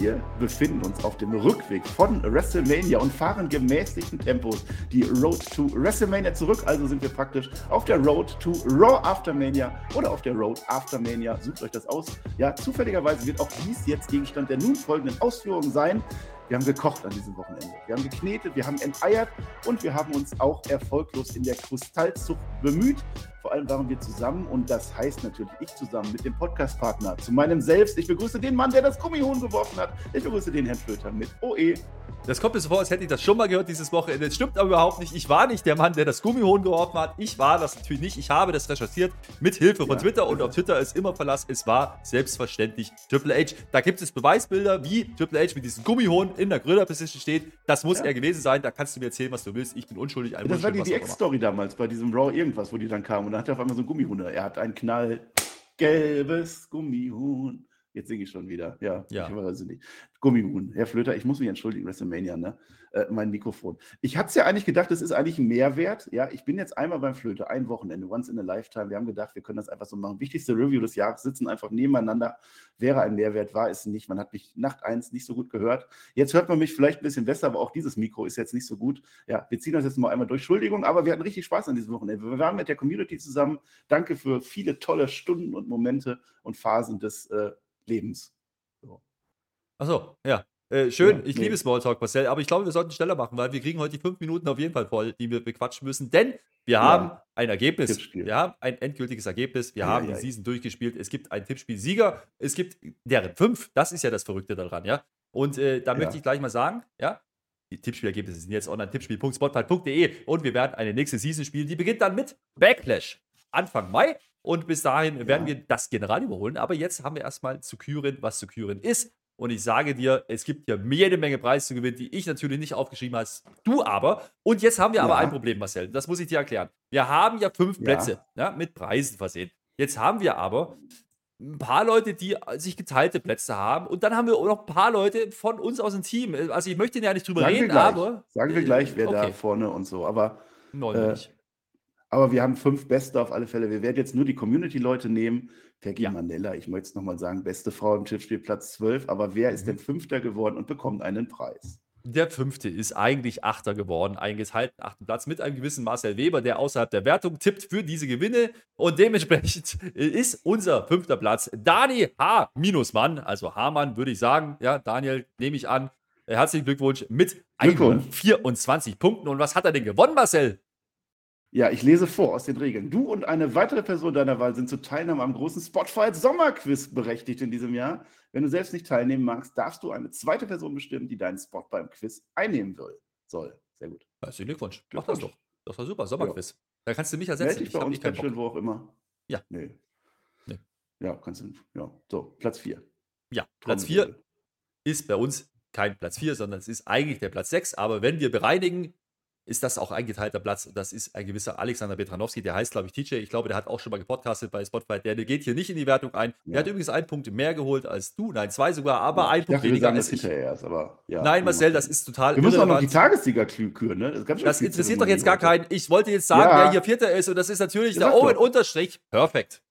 Wir befinden uns auf dem Rückweg von WrestleMania und fahren gemäßigten Tempos die Road to WrestleMania zurück. Also sind wir praktisch auf der Road to Raw After Mania oder auf der Road After Mania. Sucht euch das aus. Ja, zufälligerweise wird auch dies jetzt Gegenstand der nun folgenden Ausführungen sein. Wir haben gekocht an diesem Wochenende. Wir haben geknetet, wir haben enteiert und wir haben uns auch erfolglos in der Kristallzucht bemüht. Vor allem waren wir zusammen und das heißt natürlich ich zusammen mit dem Podcastpartner zu meinem Selbst. Ich begrüße den Mann, der das Gummihuhn geworfen hat. Ich begrüße den Herrn Flöter mit OE. Das kommt mir so vor, als hätte ich das schon mal gehört dieses Wochenende. Das stimmt aber überhaupt nicht. Ich war nicht der Mann, der das Gummihuhn geworfen hat. Ich war das natürlich nicht. Ich habe das recherchiert mit Hilfe von Ja, Twitter und ja. auf Twitter ist immer Verlass. Es war selbstverständlich Triple H. Da gibt es Beweisbilder, wie Triple H mit diesem Gummihuhn in der Griller-Position steht. Das muss Ja. er gewesen sein. Da kannst du mir erzählen, was du willst. Ich bin unschuldig. Das war die, die. Ex-Story damals bei diesem Raw irgendwas, wo die dann kamen und dann hat er auf einmal so ein Gummihuhn. Er hat ein knall gelbes Gummihuhn. Jetzt singe ich schon wieder. Ja, Ja. ich weiß es nicht. Gummihuhn. Herr Flöter, ich muss mich entschuldigen, WrestleMania, ne? Äh, mein Mikrofon. Ich hatte es ja eigentlich gedacht, das ist eigentlich ein Mehrwert. Ja, ich bin jetzt einmal beim Flöter, ein Wochenende, once in a lifetime. Wir haben gedacht, wir können das einfach so machen. Wichtigste Review des Jahres, sitzen einfach nebeneinander. Wäre ein Mehrwert, war es nicht. Man hat mich Nacht eins nicht so gut gehört. Jetzt hört man mich vielleicht ein bisschen besser, aber auch dieses Mikro ist jetzt nicht so gut. Ja, wir ziehen das jetzt mal einmal durch. Entschuldigung, aber wir hatten richtig Spaß an diesem Wochenende. Wir waren mit der Community zusammen. Danke für viele tolle Stunden und Momente und Phasen des äh, Lebens. Achso, ja. Äh, schön, Ja, ich nee. liebe Smalltalk, Marcel, aber ich glaube, wir sollten schneller machen, weil wir kriegen heute die fünf Minuten auf jeden Fall voll, die wir bequatschen müssen, denn wir Ja. haben ein Ergebnis. Tippspiel. Wir haben ein endgültiges Ergebnis. Wir Ei, haben die. Season durchgespielt. Es gibt einen Tippspiel-Sieger. Es gibt deren fünf. Das ist ja das Verrückte daran, ja. Und äh, da Ja. möchte ich gleich mal sagen, ja, die Tippspielergebnisse sind jetzt online tippspiel.spotfight.de und wir werden eine nächste Season spielen. Die beginnt dann mit Backlash Anfang Mai. Und bis dahin werden wir das General überholen. Aber jetzt haben wir erstmal zu küren, was zu küren ist. Und ich sage dir, es gibt hier jede Menge Preise zu gewinnen, die ich natürlich nicht aufgeschrieben habe, du aber. Und jetzt haben wir aber Ja. ein Problem, Marcel. Das muss ich dir erklären. Wir haben ja fünf Ja. Plätze ja, mit Preisen versehen. Jetzt haben wir aber ein paar Leute, die sich geteilte Plätze haben. Und dann haben wir auch noch ein paar Leute von uns aus dem Team. Also ich möchte ja nicht drüber Sagen reden, aber. sagen wir gleich, wer da okay. vorne und so. Aber Neun Äh. Aber wir haben fünf Beste auf alle Fälle. Wir werden jetzt nur die Community-Leute nehmen. Peggy Ja. Mandela, ich möchte es nochmal sagen, beste Frau im Tippspiel, Platz 12. Aber wer Mhm. ist denn Fünfter geworden und bekommt einen Preis? Der fünfte ist eigentlich Achter geworden, einen geteilten achten Platz mit einem gewissen Marcel Weber, der außerhalb der Wertung tippt für diese Gewinne. Und dementsprechend ist unser fünfter Platz Dani H. Mann, also H-Mann würde ich sagen. Ja, Daniel, nehme ich an. Herzlichen Glückwunsch mit Glückwunsch. 24 Punkten. Und was hat er denn gewonnen, Marcel? Ja, ich lese vor aus den Regeln. Du und eine weitere Person deiner Wahl sind zur Teilnahme am großen Spotfight Sommerquiz berechtigt in diesem Jahr. Wenn du selbst nicht teilnehmen magst, darfst du eine zweite Person bestimmen, die deinen Spot beim Quiz einnehmen will. Soll. Sehr gut. Herzlichen Glückwunsch. Mach das doch. Glückwunsch. Das war super. Sommerquiz. Da kannst du mich ersetzen. Meld dich Ich bei hab uns, Bock. Patreon, wo auch immer. Ja. Nee. Nee. Ja, kannst du. Ja, so, Platz 4. Ja, Platz 4 ist bei uns kein Platz 4, sondern es ist eigentlich der Platz 6. Aber wenn wir bereinigen, ist das auch ein geteilter Platz. Und das ist ein gewisser Alexander Betranowski, der heißt, glaube ich, TJ. Ich glaube, der hat auch schon mal gepodcastet bei Spotify. Der, der geht hier nicht in die Wertung ein. Der Ja. hat übrigens einen Punkt mehr geholt als du. Nein, zwei sogar, aber ein ich Punkt weniger sagen als ich. hinterher erst, aber ja. Nein, Marcel, das ist total Wir müssen auch noch die. Tagessieger kü- küren, ne? Das, Das viel interessiert doch jetzt gar keinen. Ich wollte jetzt sagen, Ja. wer hier Vierter ist. Und das ist natürlich Ja, der Owen doch. Unterstrich. Perfekt.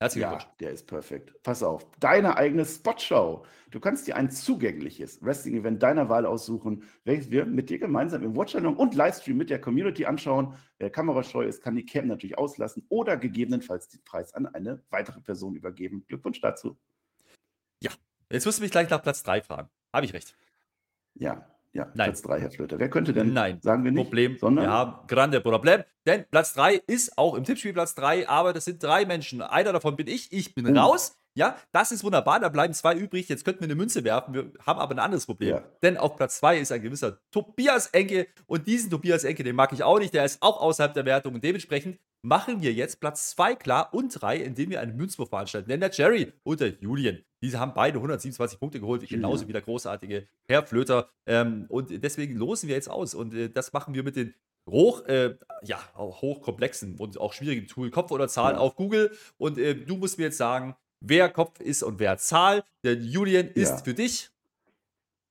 Herzlichen Ja, Glückwunsch. der ist perfekt. Pass auf. Deine eigene Spotshow. Du kannst dir ein zugängliches Wrestling-Event deiner Wahl aussuchen, welches wir mit dir gemeinsam im Watchalong und Livestream mit der Community anschauen. Wer kamerascheu ist, kann die Cam natürlich auslassen oder gegebenenfalls den Preis an eine weitere Person übergeben. Glückwunsch dazu. Jetzt wirst du mich gleich nach Platz 3 fragen. Habe ich recht? Ja, ja. Nein. Platz 3, Herr Flöter. Wer könnte denn? Nein. Sagen wir nicht. Problem. sondern wir haben grande Problem. Denn Platz 3 ist auch im Tippspiel Platz 3, aber das sind drei Menschen. Einer davon bin ich. Ich bin Oh. raus. Ja, das ist wunderbar. Da bleiben zwei übrig. Jetzt könnten wir eine Münze werfen. Wir haben aber ein anderes Problem. Ja. Denn auf Platz 2 ist ein gewisser Tobias Enke. Und diesen Tobias Enke, den mag ich auch nicht. Der ist auch außerhalb der Wertung. Und dementsprechend machen wir jetzt Platz 2 klar und 3, indem wir einen Münzwurf veranstalten. Denn der Jerry und der Julian, diese haben beide 127 Punkte geholt, genauso Ja. wie der großartige Herr Flöter. Ähm, und deswegen losen wir jetzt aus. Und äh, das machen wir mit den hoch, äh, ja, hochkomplexen und auch schwierigen Tool Kopf oder Zahl Ja. auf Google. Und äh, du musst mir jetzt sagen, wer Kopf ist und wer Zahl. Der Julian ist Ja. für dich.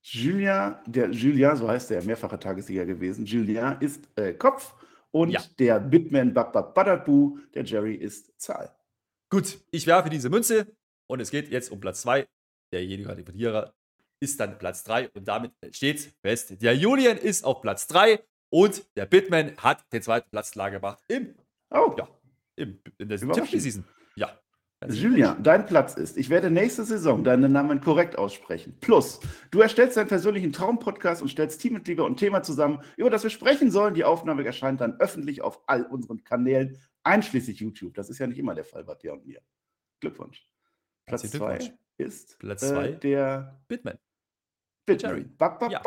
Julien, der Julien, so heißt der, mehrfacher Tagessieger gewesen. Julien ist äh, Kopf und Ja. der Bitman Badabu, der Jerry ist Zahl. Gut, ich werfe diese Münze und es geht jetzt um Platz 2. Derjenige, der Verlierer, ist dann Platz 3 und damit steht fest. Der Julian ist auf Platz 3 und der Bitman hat den zweiten Platz klar gemacht im, Oh, ja, im, in der. Tippspiel-Season. Ja. Julian, dein Platz ist, ich werde nächste Saison deinen Namen korrekt aussprechen. Plus, du erstellst deinen persönlichen Traumpodcast und stellst Teammitglieder und Thema zusammen, über das wir sprechen sollen. Die Aufnahme erscheint dann öffentlich auf all unseren Kanälen, einschließlich YouTube. Das ist ja nicht immer der Fall bei dir und mir. Glückwunsch. Platz Herzlichen zwei Glückwunsch. ist Platz äh, zwei. der Bitman. Jerry. Bab, Ja.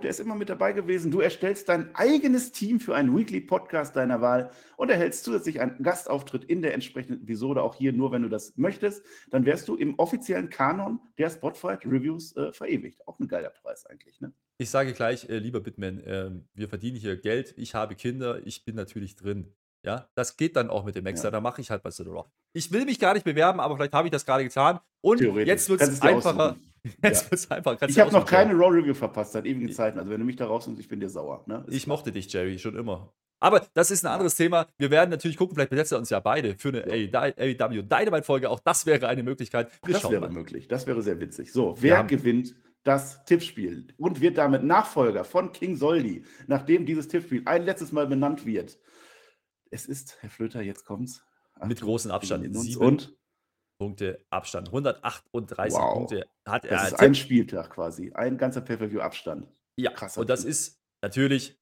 Der ist immer mit dabei gewesen. Du erstellst dein eigenes Team für einen Weekly-Podcast deiner Wahl und erhältst zusätzlich einen Gastauftritt in der entsprechenden Episode, auch hier nur, wenn du das möchtest. Dann wärst du im offiziellen Kanon der Spotify-Reviews äh, verewigt. Auch ein geiler Preis eigentlich, ne? Ich sage gleich, äh, lieber Bitman, ähm, wir verdienen hier Geld, ich habe Kinder, ich bin natürlich drin. Ja, das geht dann auch mit dem Extra, Ja. da mache ich halt bei Raw. Ich will mich gar nicht bewerben, aber vielleicht habe ich das gerade getan. Und jetzt wird es einfacher. aussuchen. Ja. es einfacher. Kannst Ich habe noch keine Raw-Review verpasst seit ewigen Zeiten. Also wenn du mich da rausnimmst, ich bin dir sauer. Ne? Ich klar. mochte dich, Jerry, schon immer. Aber das ist ein anderes Thema. Wir werden natürlich gucken, vielleicht besetzen wir uns ja beide für eine AEW Dynamite-Folge. Auch das wäre eine Möglichkeit. Wir Das wäre mal. möglich. Das wäre sehr witzig. So, wer haben- gewinnt das Tippspiel und wird damit Nachfolger von King Soldi, nachdem dieses Tippspiel ein letztes Mal benannt wird? Es ist, Herr Flöter, jetzt kommt's. Mit großem Abstand. in Sieben und Punkte Abstand. 138 Wow. Punkte hat er. das ist ein Spieltag quasi. Ein ganzer Pay-Per-View-Abstand. Ja, Krasser und das Typ. ist natürlich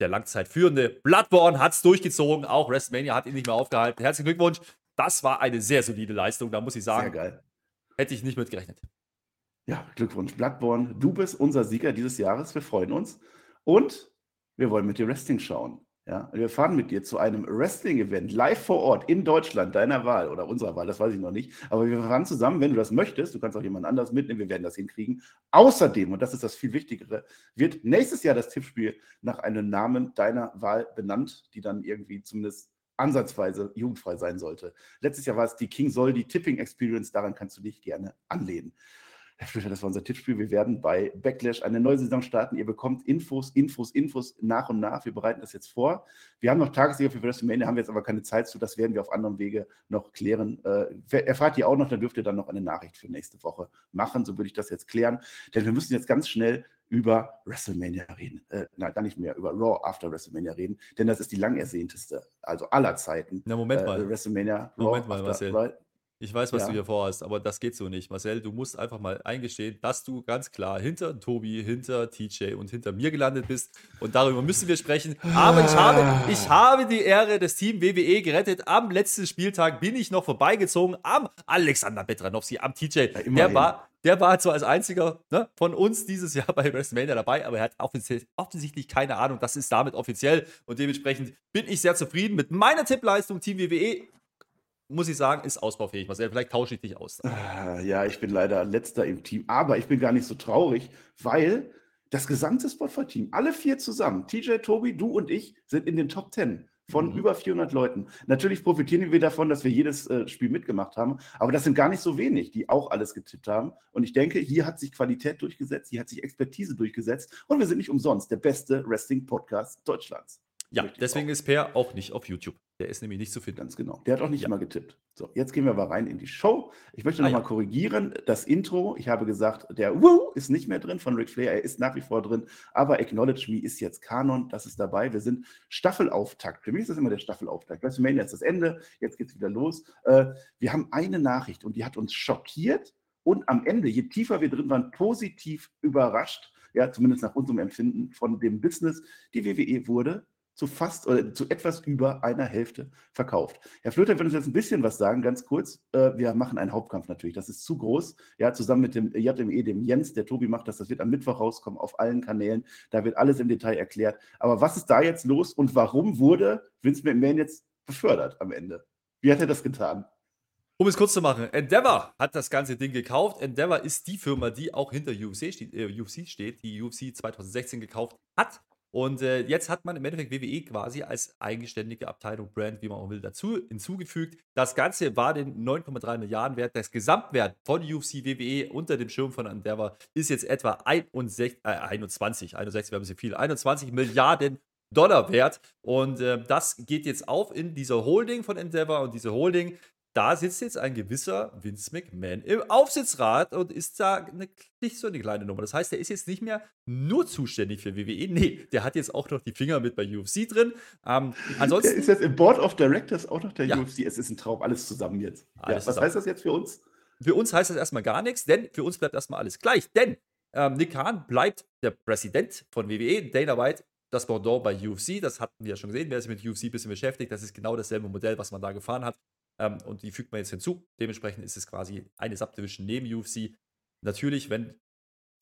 der Langzeitführende. Bloodborne hat es durchgezogen, auch WrestleMania hat ihn nicht mehr aufgehalten. Herzlichen Glückwunsch. Das war eine sehr solide Leistung, da muss ich Sehr sagen, geil. hätte ich nicht mit gerechnet. Ja, Glückwunsch. Bloodborne, du bist unser Sieger dieses Jahres. Wir freuen uns. Und wir wollen mit dir Wrestling schauen. Ja, wir fahren mit dir zu einem Wrestling-Event live vor Ort in Deutschland, deiner Wahl oder unserer Wahl, das weiß ich noch nicht. Aber wir fahren zusammen, wenn du das möchtest. Du kannst auch jemand anders mitnehmen, wir werden das hinkriegen. Außerdem, und das ist das viel Wichtigere, wird nächstes Jahr das Tippspiel nach einem Namen deiner Wahl benannt, die dann irgendwie zumindest ansatzweise jugendfrei sein sollte. Letztes Jahr war es die King Soldi Tipping Experience, daran kannst du dich gerne anlehnen. Das war unser Tippspiel. Wir werden bei Backlash eine neue Saison starten. Ihr bekommt Infos, Infos, Infos nach und nach. Wir bereiten das jetzt vor. Wir haben noch Tagessieger für WrestleMania, haben wir jetzt aber keine Zeit zu. Das werden wir auf anderem Wege noch klären. Äh, erfahrt ihr auch noch, dann dürft ihr dann noch eine Nachricht für nächste Woche machen. So würde ich das jetzt klären. Denn wir müssen jetzt ganz schnell über WrestleMania reden. Äh, nein, gar nicht mehr, über Raw After WrestleMania reden. Denn das ist die lang ersehnteste, also aller Zeiten. Na, Moment äh, mal. WrestleMania. Moment Raw mal, After- Marcel. Right? Ich weiß, was Ja. du hier vorhast, aber das geht so nicht. Marcel, du musst einfach mal eingestehen, dass du ganz klar hinter Tobi, hinter TJ und hinter mir gelandet bist. Und darüber müssen wir sprechen. Aber ich habe, ich habe die Ehre des Team WWE gerettet. Am letzten Spieltag bin ich noch vorbeigezogen am Alexander Petranowski, am TJ. der, immerhin. war, der war zwar als einziger ne, von uns dieses Jahr bei WrestleMania dabei, aber er hat offensichtlich keine Ahnung. Das ist damit offiziell. Und dementsprechend bin ich sehr zufrieden mit meiner Tippleistung. Team WWE muss ich sagen, ist ausbaufähig. Marcel, vielleicht tausche ich dich aus. Ah, Ja, ich bin leider letzter im Team, aber ich bin gar nicht so traurig, weil das gesamte Spotify-Team, alle vier zusammen, TJ, Tobi, du und ich, sind in den Top 10 von Mhm. über 400 Leuten. Natürlich profitieren wir davon, dass wir jedes äh, Spiel mitgemacht haben, aber das sind gar nicht so wenig, die auch alles getippt haben. Und ich denke, hier hat sich Qualität durchgesetzt, hier hat sich Expertise durchgesetzt und wir sind nicht umsonst der beste Wrestling-Podcast Deutschlands. Ja, deswegen auch. ist Per auch nicht auf YouTube. Der ist nämlich nicht zu finden. Ganz genau. Der hat auch nicht Ja. immer getippt. So, jetzt gehen wir aber rein in die Show. Ich möchte Ah, nochmal ja. korrigieren. Das Intro, ich habe gesagt, der Woo ist nicht mehr drin von Ric Flair. Er ist nach wie vor drin. Aber Acknowledge Me ist jetzt Kanon. Das ist dabei. Wir sind Staffelauftakt. Für mich ist das immer der Staffelauftakt. WrestleMania ist das Ende. Jetzt geht es wieder los. Äh, wir haben eine Nachricht und die hat uns schockiert. Und am Ende, je tiefer wir drin waren, positiv überrascht. Ja, zumindest nach unserem Empfinden von dem Business. Die WWE wurde zu fast oder zu etwas über einer Hälfte verkauft. Herr Flöter wird uns jetzt ein bisschen was sagen, ganz kurz. Äh, wir machen einen Hauptkampf natürlich. Das ist zu groß. Ja, zusammen mit dem JME, dem Jens, der Tobi macht das. Das wird am Mittwoch rauskommen auf allen Kanälen. Da wird alles im Detail erklärt. Aber was ist da jetzt los und warum wurde Vince McMahon jetzt befördert am Ende? Wie hat er das getan? Um es kurz zu machen, Endeavor hat das ganze Ding gekauft. Endeavor ist die Firma, die auch hinter UFC steht, äh, UFC steht die UFC 2016 gekauft hat. Und äh, jetzt hat man im Endeffekt WWE quasi als eigenständige Abteilung Brand, wie man auch will, dazu hinzugefügt. Das Ganze war den 9,3 Milliarden wert. Das Gesamtwert von UFC WWE unter dem Schirm von Endeavor ist jetzt etwa 61, äh, 21, 61 wäre ein bisschen viel, 21 Milliarden Dollar wert. Und äh, das geht jetzt auf in dieser Holding von Endeavor. Und diese Holding da sitzt jetzt ein gewisser Vince McMahon im Aufsichtsrat und ist da eine, nicht so eine kleine Nummer. Das heißt, der ist jetzt nicht mehr nur zuständig für WWE. Nee, der hat jetzt auch noch die Finger mit bei UFC drin. Ähm, ansonsten. Der ist jetzt im Board of Directors auch noch der ja. UFC. Es ist ein Traum, alles zusammen jetzt. Alles ja, was zusammen. heißt das jetzt für uns? Für uns heißt das erstmal gar nichts, denn für uns bleibt erstmal alles gleich. Denn ähm, Nick Khan bleibt der Präsident von WWE, Dana White das Pendant bei UFC, das hatten wir ja schon gesehen, wer sich mit UFC ein bisschen beschäftigt, das ist genau dasselbe Modell, was man da gefahren hat. Ähm, und die fügt man jetzt hinzu. Dementsprechend ist es quasi eine Subdivision neben UFC. Natürlich, wenn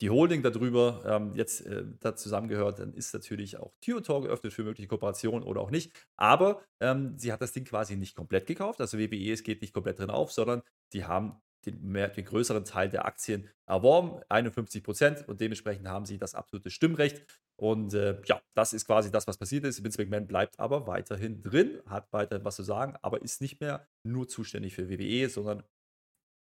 die Holding darüber ähm, jetzt äh, da zusammengehört, dann ist natürlich auch Tür und Tor geöffnet für mögliche Kooperationen oder auch nicht. Aber ähm, sie hat das Ding quasi nicht komplett gekauft. Also WWE, es geht nicht komplett drin auf, sondern die haben den, mehr, den größeren Teil der Aktien erworben, 51 Prozent, und dementsprechend haben sie das absolute Stimmrecht. Und äh, ja, das ist quasi das, was passiert ist. Vince McMahon bleibt aber weiterhin drin, hat weiterhin was zu sagen, aber ist nicht mehr nur zuständig für WWE, sondern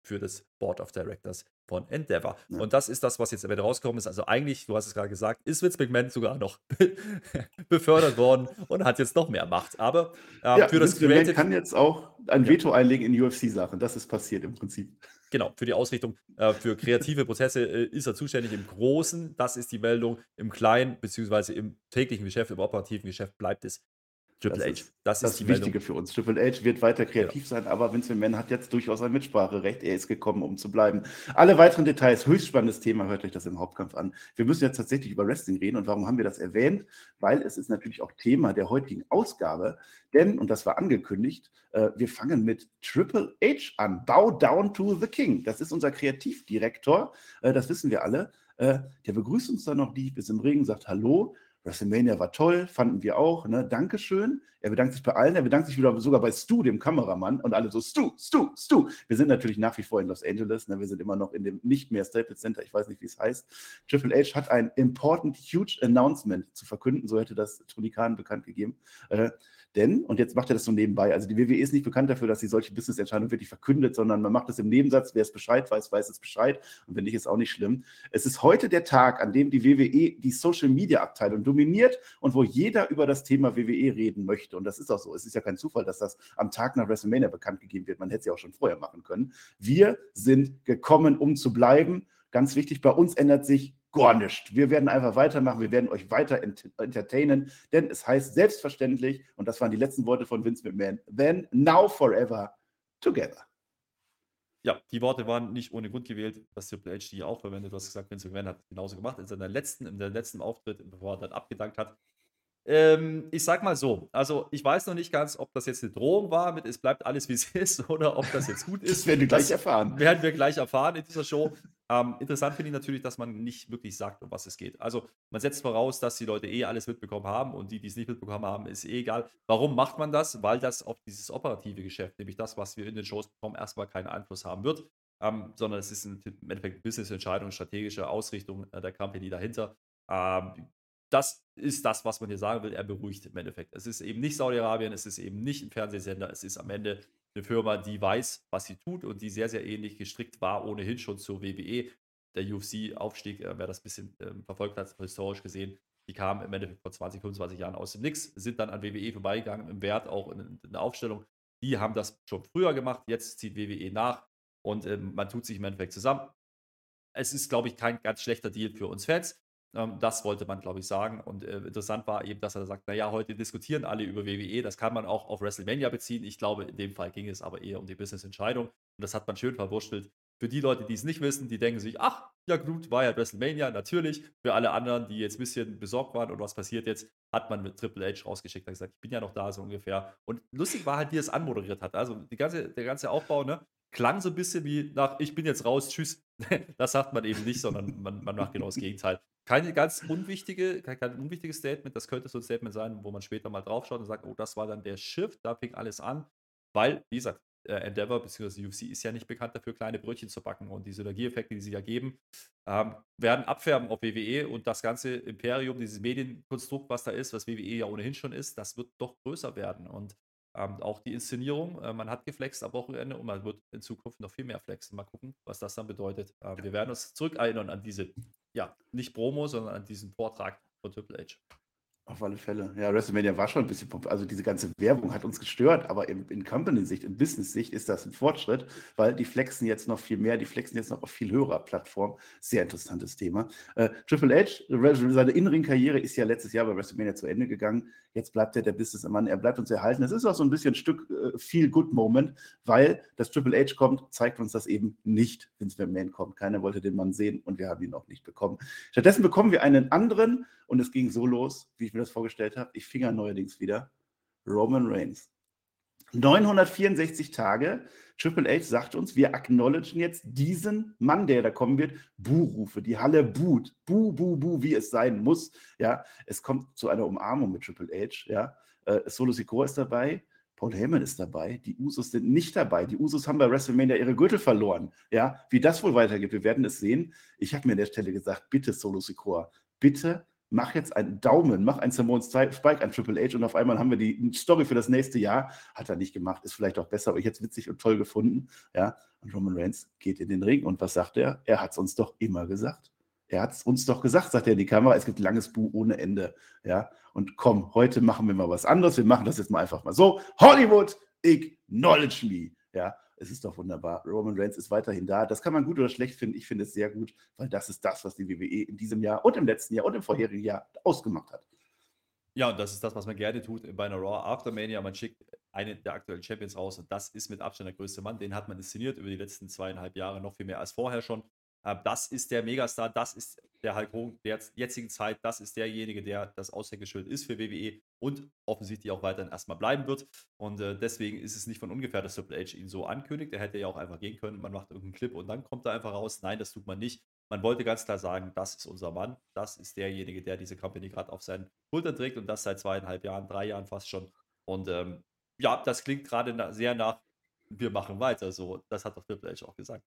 für das Board of Directors von Endeavor. Ja. Und das ist das, was jetzt am Ende rausgekommen ist. Also eigentlich, du hast es gerade gesagt, ist Vince McMahon sogar noch befördert worden und hat jetzt noch mehr Macht. Aber äh, ja, für das Vince Creative kann jetzt auch ein Veto einlegen in UFC-Sachen. Das ist passiert im Prinzip. Genau, für die Ausrichtung, äh, für kreative Prozesse äh, ist er zuständig im Großen. Das ist die Meldung. Im Kleinen, beziehungsweise im täglichen Geschäft, im operativen Geschäft bleibt es Triple das H. Ist, das, ist das Wichtige Meldung. für uns. Triple H wird weiter kreativ ja. sein, aber Vince McMahon hat jetzt durchaus ein Mitspracherecht. Er ist gekommen, um zu bleiben. Alle weiteren Details, höchst spannendes Thema, hört euch das im Hauptkampf an. Wir müssen jetzt tatsächlich über Wrestling reden. Und warum haben wir das erwähnt? Weil es ist natürlich auch Thema der heutigen Ausgabe. Denn, und das war angekündigt, äh, wir fangen mit Triple H an. Bow down to the King. Das ist unser Kreativdirektor. Äh, das wissen wir alle. Äh, der begrüßt uns dann noch lieb, ist im Regen, sagt Hallo. WrestleMania war toll, fanden wir auch. Ne? Dankeschön. Er bedankt sich bei allen. Er bedankt sich wieder sogar bei Stu, dem Kameramann. Und alle so, Stu, Stu, Stu. Wir sind natürlich nach wie vor in Los Angeles. Ne? Wir sind immer noch in dem nicht mehr Staples Center. Ich weiß nicht, wie es heißt. Triple H hat ein important, huge Announcement zu verkünden. So hätte das Tony Khan bekannt gegeben. Äh, denn, und jetzt macht er das so nebenbei, also die WWE ist nicht bekannt dafür, dass sie solche Business-Entscheidungen wirklich verkündet, sondern man macht das im Nebensatz, wer es Bescheid weiß, weiß es Bescheid. Und wenn nicht, ist auch nicht schlimm. Es ist heute der Tag, an dem die WWE die Social-Media-Abteilung dominiert und wo jeder über das Thema WWE reden möchte. Und das ist auch so. Es ist ja kein Zufall, dass das am Tag nach WrestleMania bekannt gegeben wird. Man hätte es ja auch schon vorher machen können. Wir sind gekommen, um zu bleiben. Ganz wichtig, bei uns ändert sich gar nichts. Wir werden einfach weitermachen, wir werden euch weiter entertainen, denn es heißt selbstverständlich, und das waren die letzten Worte von Vince McMahon, then, now, forever, together. Ja, die Worte waren nicht ohne Grund gewählt, dass Triple H die auch verwendet. Du hast gesagt, Vince McMahon hat genauso gemacht in seiner letzten, in der letzten Auftritt, bevor er dann abgedankt hat. Ähm, ich sag mal so, also ich weiß noch nicht ganz, ob das jetzt eine Drohung war mit es bleibt alles wie es ist oder ob das jetzt gut ist. Das werden wir gleich das erfahren. Werden wir gleich erfahren in dieser Show. Ähm, interessant finde ich natürlich, dass man nicht wirklich sagt, um was es geht. Also man setzt voraus, dass die Leute eh alles mitbekommen haben und die, die es nicht mitbekommen haben, ist eh egal. Warum macht man das? Weil das auf dieses operative Geschäft, nämlich das, was wir in den Shows bekommen, erstmal keinen Einfluss haben wird. Ähm, sondern es ist im Endeffekt Business-Entscheidung, strategische Ausrichtung äh, der Company dahinter. Ähm, das ist das, was man hier sagen will. Er beruhigt im Endeffekt. Es ist eben nicht Saudi-Arabien, es ist eben nicht ein Fernsehsender, es ist am Ende eine Firma, die weiß, was sie tut und die sehr, sehr ähnlich gestrickt war, ohnehin schon zur WWE. Der UFC-Aufstieg, äh, wer das ein bisschen äh, verfolgt hat, historisch gesehen, die kamen im Endeffekt vor 20, 25 Jahren aus dem Nix, sind dann an WWE vorbeigegangen, im Wert auch in, in der Aufstellung. Die haben das schon früher gemacht, jetzt zieht WWE nach und äh, man tut sich im Endeffekt zusammen. Es ist, glaube ich, kein ganz schlechter Deal für uns Fans. Ähm, das wollte man, glaube ich, sagen. Und äh, interessant war eben, dass er sagt, naja, heute diskutieren alle über WWE. Das kann man auch auf WrestleMania beziehen. Ich glaube, in dem Fall ging es aber eher um die Business-Entscheidung. Und das hat man schön verwurschtelt. Für die Leute, die es nicht wissen, die denken sich, ach, ja gut, war ja WrestleMania, natürlich. Für alle anderen, die jetzt ein bisschen besorgt waren und was passiert jetzt, hat man mit Triple H rausgeschickt und gesagt, ich bin ja noch da, so ungefähr. Und lustig war halt, wie er es anmoderiert hat. Also ganze, der ganze Aufbau, ne, klang so ein bisschen wie nach, ich bin jetzt raus, tschüss. das sagt man eben nicht, sondern man, man macht genau das Gegenteil keine ganz unwichtige, kein, kein unwichtiges Statement. Das könnte so ein Statement sein, wo man später mal draufschaut und sagt, oh, das war dann der Shift, da fing alles an. Weil, wie gesagt, äh, Endeavor bzw. UFC ist ja nicht bekannt dafür, kleine Brötchen zu backen. Und die Synergieeffekte, die sie ja geben, ähm, werden abfärben auf WWE und das ganze Imperium, dieses Medienkonstrukt, was da ist, was WWE ja ohnehin schon ist, das wird doch größer werden. Und ähm, auch die Inszenierung, äh, man hat geflext am Wochenende und man wird in Zukunft noch viel mehr flexen. Mal gucken, was das dann bedeutet. Äh, wir werden uns zurückerinnern an diese, ja, nicht Promo, sondern an diesen Vortrag von Triple H. Auf alle Fälle. Ja, WrestleMania war schon ein bisschen, also diese ganze Werbung hat uns gestört, aber in, in Company-Sicht, in Business-Sicht ist das ein Fortschritt, weil die flexen jetzt noch viel mehr, die flexen jetzt noch auf viel höherer Plattform. Sehr interessantes Thema. Äh, Triple H, seine Innenring-Karriere ist ja letztes Jahr bei WrestleMania zu Ende gegangen. Jetzt bleibt er der Businessmann, er bleibt uns erhalten. Das ist auch so ein bisschen ein Stück äh, Feel-Good-Moment, weil das Triple H kommt, zeigt uns das eben nicht, Vince McMahon kommt. Keiner wollte den Mann sehen und wir haben ihn auch nicht bekommen. Stattdessen bekommen wir einen anderen und es ging so los, wie ich mir das vorgestellt habe. Ich finger neuerdings wieder. Roman Reigns. 964 Tage. Triple H sagt uns, wir acknowledgen jetzt diesen Mann, der da kommen wird. Buhrufe, die Halle buht. Bu, bu, bu, wie es sein muss. Ja, es kommt zu einer Umarmung mit Triple H. Ja, äh, Solo Sikoa ist dabei. Paul Heyman ist dabei. Die Usos sind nicht dabei. Die Usos haben bei WrestleMania ihre Gürtel verloren. Ja, wie das wohl weitergeht, wir werden es sehen. Ich habe mir an der Stelle gesagt, bitte Solo Sikoa, bitte mach jetzt einen Daumen, mach einen Simone Spike an Triple H und auf einmal haben wir die Story für das nächste Jahr. Hat er nicht gemacht, ist vielleicht auch besser, aber ich hätte es witzig und toll gefunden. Ja, und Roman Reigns geht in den Ring und was sagt er? Er hat es uns doch immer gesagt. Er hat es uns doch gesagt, sagt er in die Kamera, es gibt langes Bu ohne Ende. Ja, und komm, heute machen wir mal was anderes. Wir machen das jetzt mal einfach mal so. Hollywood, acknowledge me. Ja, es ist doch wunderbar. Roman Reigns ist weiterhin da. Das kann man gut oder schlecht finden. Ich finde es sehr gut, weil das ist das, was die WWE in diesem Jahr und im letzten Jahr und im vorherigen Jahr ausgemacht hat. Ja, und das ist das, was man gerne tut bei einer Raw Aftermania. Man schickt einen der aktuellen Champions raus und das ist mit Abstand der größte Mann. Den hat man inszeniert über die letzten zweieinhalb Jahre noch viel mehr als vorher schon. Ähm, das ist der Megastar, das ist der Hulk Hogan der jetzigen Zeit, das ist derjenige, der das Aushängeschild ist für WWE und offensichtlich auch weiterhin erstmal bleiben wird. Und äh, deswegen ist es nicht von ungefähr, dass Triple H ihn so ankündigt. Er hätte ja auch einfach gehen können, man macht irgendeinen Clip und dann kommt er einfach raus. Nein, das tut man nicht. Man wollte ganz klar sagen, das ist unser Mann, das ist derjenige, der diese Company gerade auf seinen Schultern trägt und das seit zweieinhalb Jahren, drei Jahren fast schon. Und ähm, ja, das klingt gerade na sehr nach, wir machen weiter. So, das hat doch Triple H auch gesagt.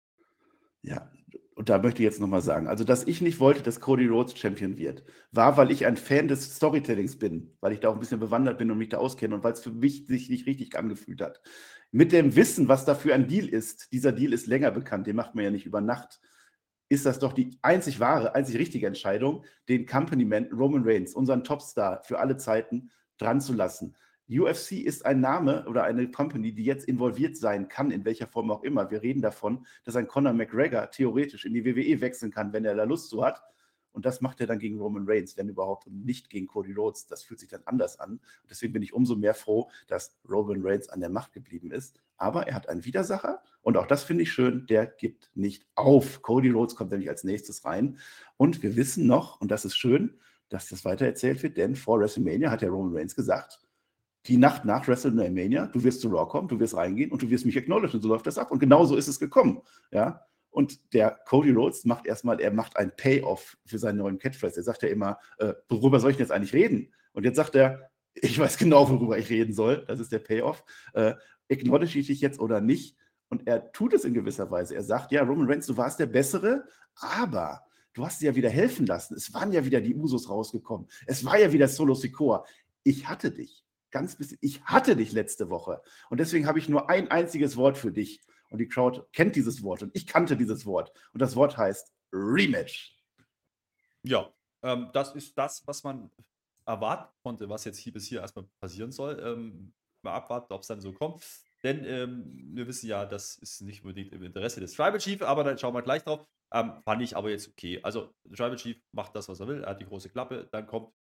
Ja, und da möchte ich jetzt nochmal sagen, also dass ich nicht wollte, dass Cody Rhodes Champion wird, war, weil ich ein Fan des Storytellings bin, weil ich da auch ein bisschen bewandert bin und mich da auskenne und weil es für mich sich nicht richtig angefühlt hat. Mit dem Wissen, was da für ein Deal ist, dieser Deal ist länger bekannt, den macht man ja nicht über Nacht, ist das doch die einzig wahre, einzig richtige Entscheidung, den Company Man Roman Reigns, unseren Topstar für alle Zeiten, dran zu lassen. UFC ist ein Name oder eine Company, die jetzt involviert sein kann, in welcher Form auch immer. Wir reden davon, dass ein Conor McGregor theoretisch in die WWE wechseln kann, wenn er da Lust zu hat. Und das macht er dann gegen Roman Reigns, wenn überhaupt, und nicht gegen Cody Rhodes. Das fühlt sich dann anders an. Und deswegen bin ich umso mehr froh, dass Roman Reigns an der Macht geblieben ist. Aber er hat einen Widersacher und auch das finde ich schön, der gibt nicht auf. Cody Rhodes kommt nämlich als nächstes rein. Und wir wissen noch, und das ist schön, dass das weitererzählt wird, denn vor WrestleMania hat der Roman Reigns gesagt, die Nacht nach WrestleMania, du wirst zu Raw kommen, du wirst reingehen und du wirst mich acknowledgen, so läuft das ab. Und genau so ist es gekommen. Ja? Und der Cody Rhodes macht erstmal, er macht ein Payoff für seinen neuen Catchphrase. Er sagt ja immer, äh, worüber soll ich denn jetzt eigentlich reden? Und jetzt sagt er, ich weiß genau, worüber ich reden soll. Das ist der Payoff. Äh, acknowledge ich dich jetzt oder nicht? Und er tut es in gewisser Weise. Er sagt, ja, Roman Reigns, du warst der Bessere, aber du hast dir ja wieder helfen lassen. Es waren ja wieder die Usos rausgekommen. Es war ja wieder Solo Sikoa. Ich hatte dich ganz bisschen, ich hatte dich letzte Woche und deswegen habe ich nur ein einziges Wort für dich. Und die Crowd kennt dieses Wort und ich kannte dieses Wort. Und das Wort heißt Rematch. Ja, ähm, das ist das, was man erwarten konnte, was jetzt hier bis hier erstmal passieren soll. Ähm, mal abwarten, ob es dann so kommt. Denn ähm, wir wissen ja, das ist nicht unbedingt im Interesse des Tribal Chief, aber dann schauen wir gleich drauf. Ähm, fand ich aber jetzt okay. Also, Tribal Chief macht das, was er will. Er hat die große Klappe. Dann kommt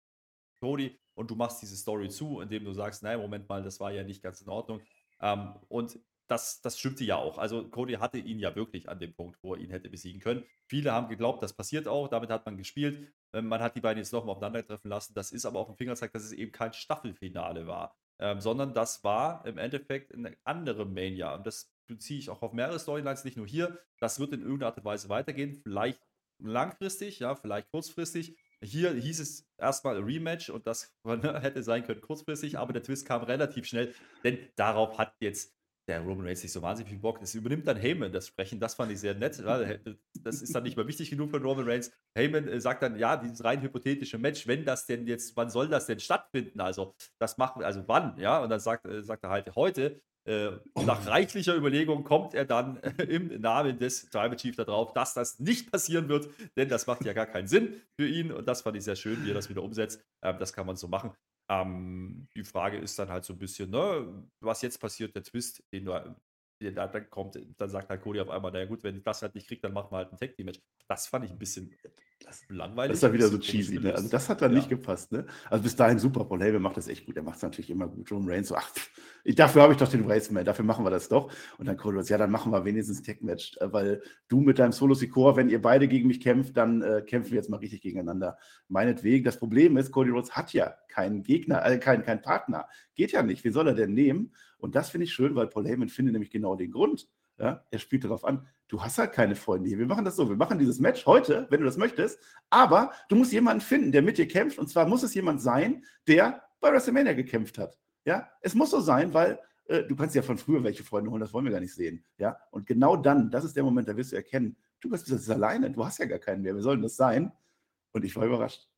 Cody und du machst diese Story zu, indem du sagst, nein, Moment mal, das war ja nicht ganz in Ordnung. Ähm, und das, das stimmte ja auch. Also Cody hatte ihn ja wirklich an dem Punkt, wo er ihn hätte besiegen können. Viele haben geglaubt, das passiert auch, damit hat man gespielt. Ähm, man hat die beiden jetzt nochmal aufeinandertreffen lassen. Das ist aber auch ein Fingerzeig, dass es eben kein Staffelfinale war, ähm, sondern das war im Endeffekt eine andere Mania. Und das beziehe ich auch auf mehrere Storylines, nicht nur hier. Das wird in irgendeiner Art und Weise weitergehen. Vielleicht langfristig, ja, vielleicht kurzfristig. Hier hieß es erstmal Rematch und das hätte sein können kurzfristig, aber der Twist kam relativ schnell, denn darauf hat jetzt der Roman Reigns nicht so wahnsinnig viel Bock. Das übernimmt dann Heyman das Sprechen. Das fand ich sehr nett. Das ist dann nicht mehr wichtig genug für Roman Reigns. Heyman äh, sagt dann, ja, dieses rein hypothetische Match, wenn das denn jetzt, wann soll das denn stattfinden? Also, das machen, also wann, ja? Und dann sagt, äh, sagt er halt heute. Äh, nach reichlicher Überlegung kommt er dann äh, im Namen des Tribal Chief darauf, dass das nicht passieren wird, denn das macht ja gar keinen Sinn für ihn. Und das fand ich sehr schön, wie er das wieder umsetzt. Ähm, das kann man so machen. Ähm, die Frage ist dann halt so ein bisschen, ne, was jetzt passiert, der Twist, den du, dann kommt, dann sagt halt Cody auf einmal, naja gut, wenn ich das halt nicht kriege, dann machen wir halt ein Tag Team Match. Das fand ich ein bisschen das, langweilig. Das ist ja wieder so cheesy, ne? Also das hat dann ja. nicht gepasst, ne? Also bis dahin super, Paul Heyman macht das echt gut, er macht es natürlich immer gut. Roman Reigns so, ach, dafür habe ich doch den Raceman, dafür machen wir das doch. Und dann Cody ja, dann machen wir wenigstens ein Tag Match, äh, weil du mit deinem Solo Sikoa, wenn ihr beide gegen mich kämpft, dann äh, kämpfen wir jetzt mal richtig gegeneinander. Meinetwegen, das Problem ist, Cody Rhodes hat ja keinen Gegner, äh, keinen, keinen Partner. Geht ja nicht, wie soll er denn nehmen? Und das finde ich schön, weil Paul Heyman findet nämlich genau den Grund. Ja, er spielt darauf an, du hast halt keine Freunde hier. Wir machen das so, wir machen dieses Match heute, wenn du das möchtest, aber du musst jemanden finden, der mit dir kämpft. Und zwar muss es jemand sein, der bei WrestleMania gekämpft hat. Ja, es muss so sein, weil äh, du kannst ja von früher welche Freunde holen, das wollen wir gar nicht sehen. Ja, und genau dann, das ist der Moment, da wirst du erkennen, du bist alleine, du hast ja gar keinen mehr. Wir sollen das sein? Und ich war überrascht.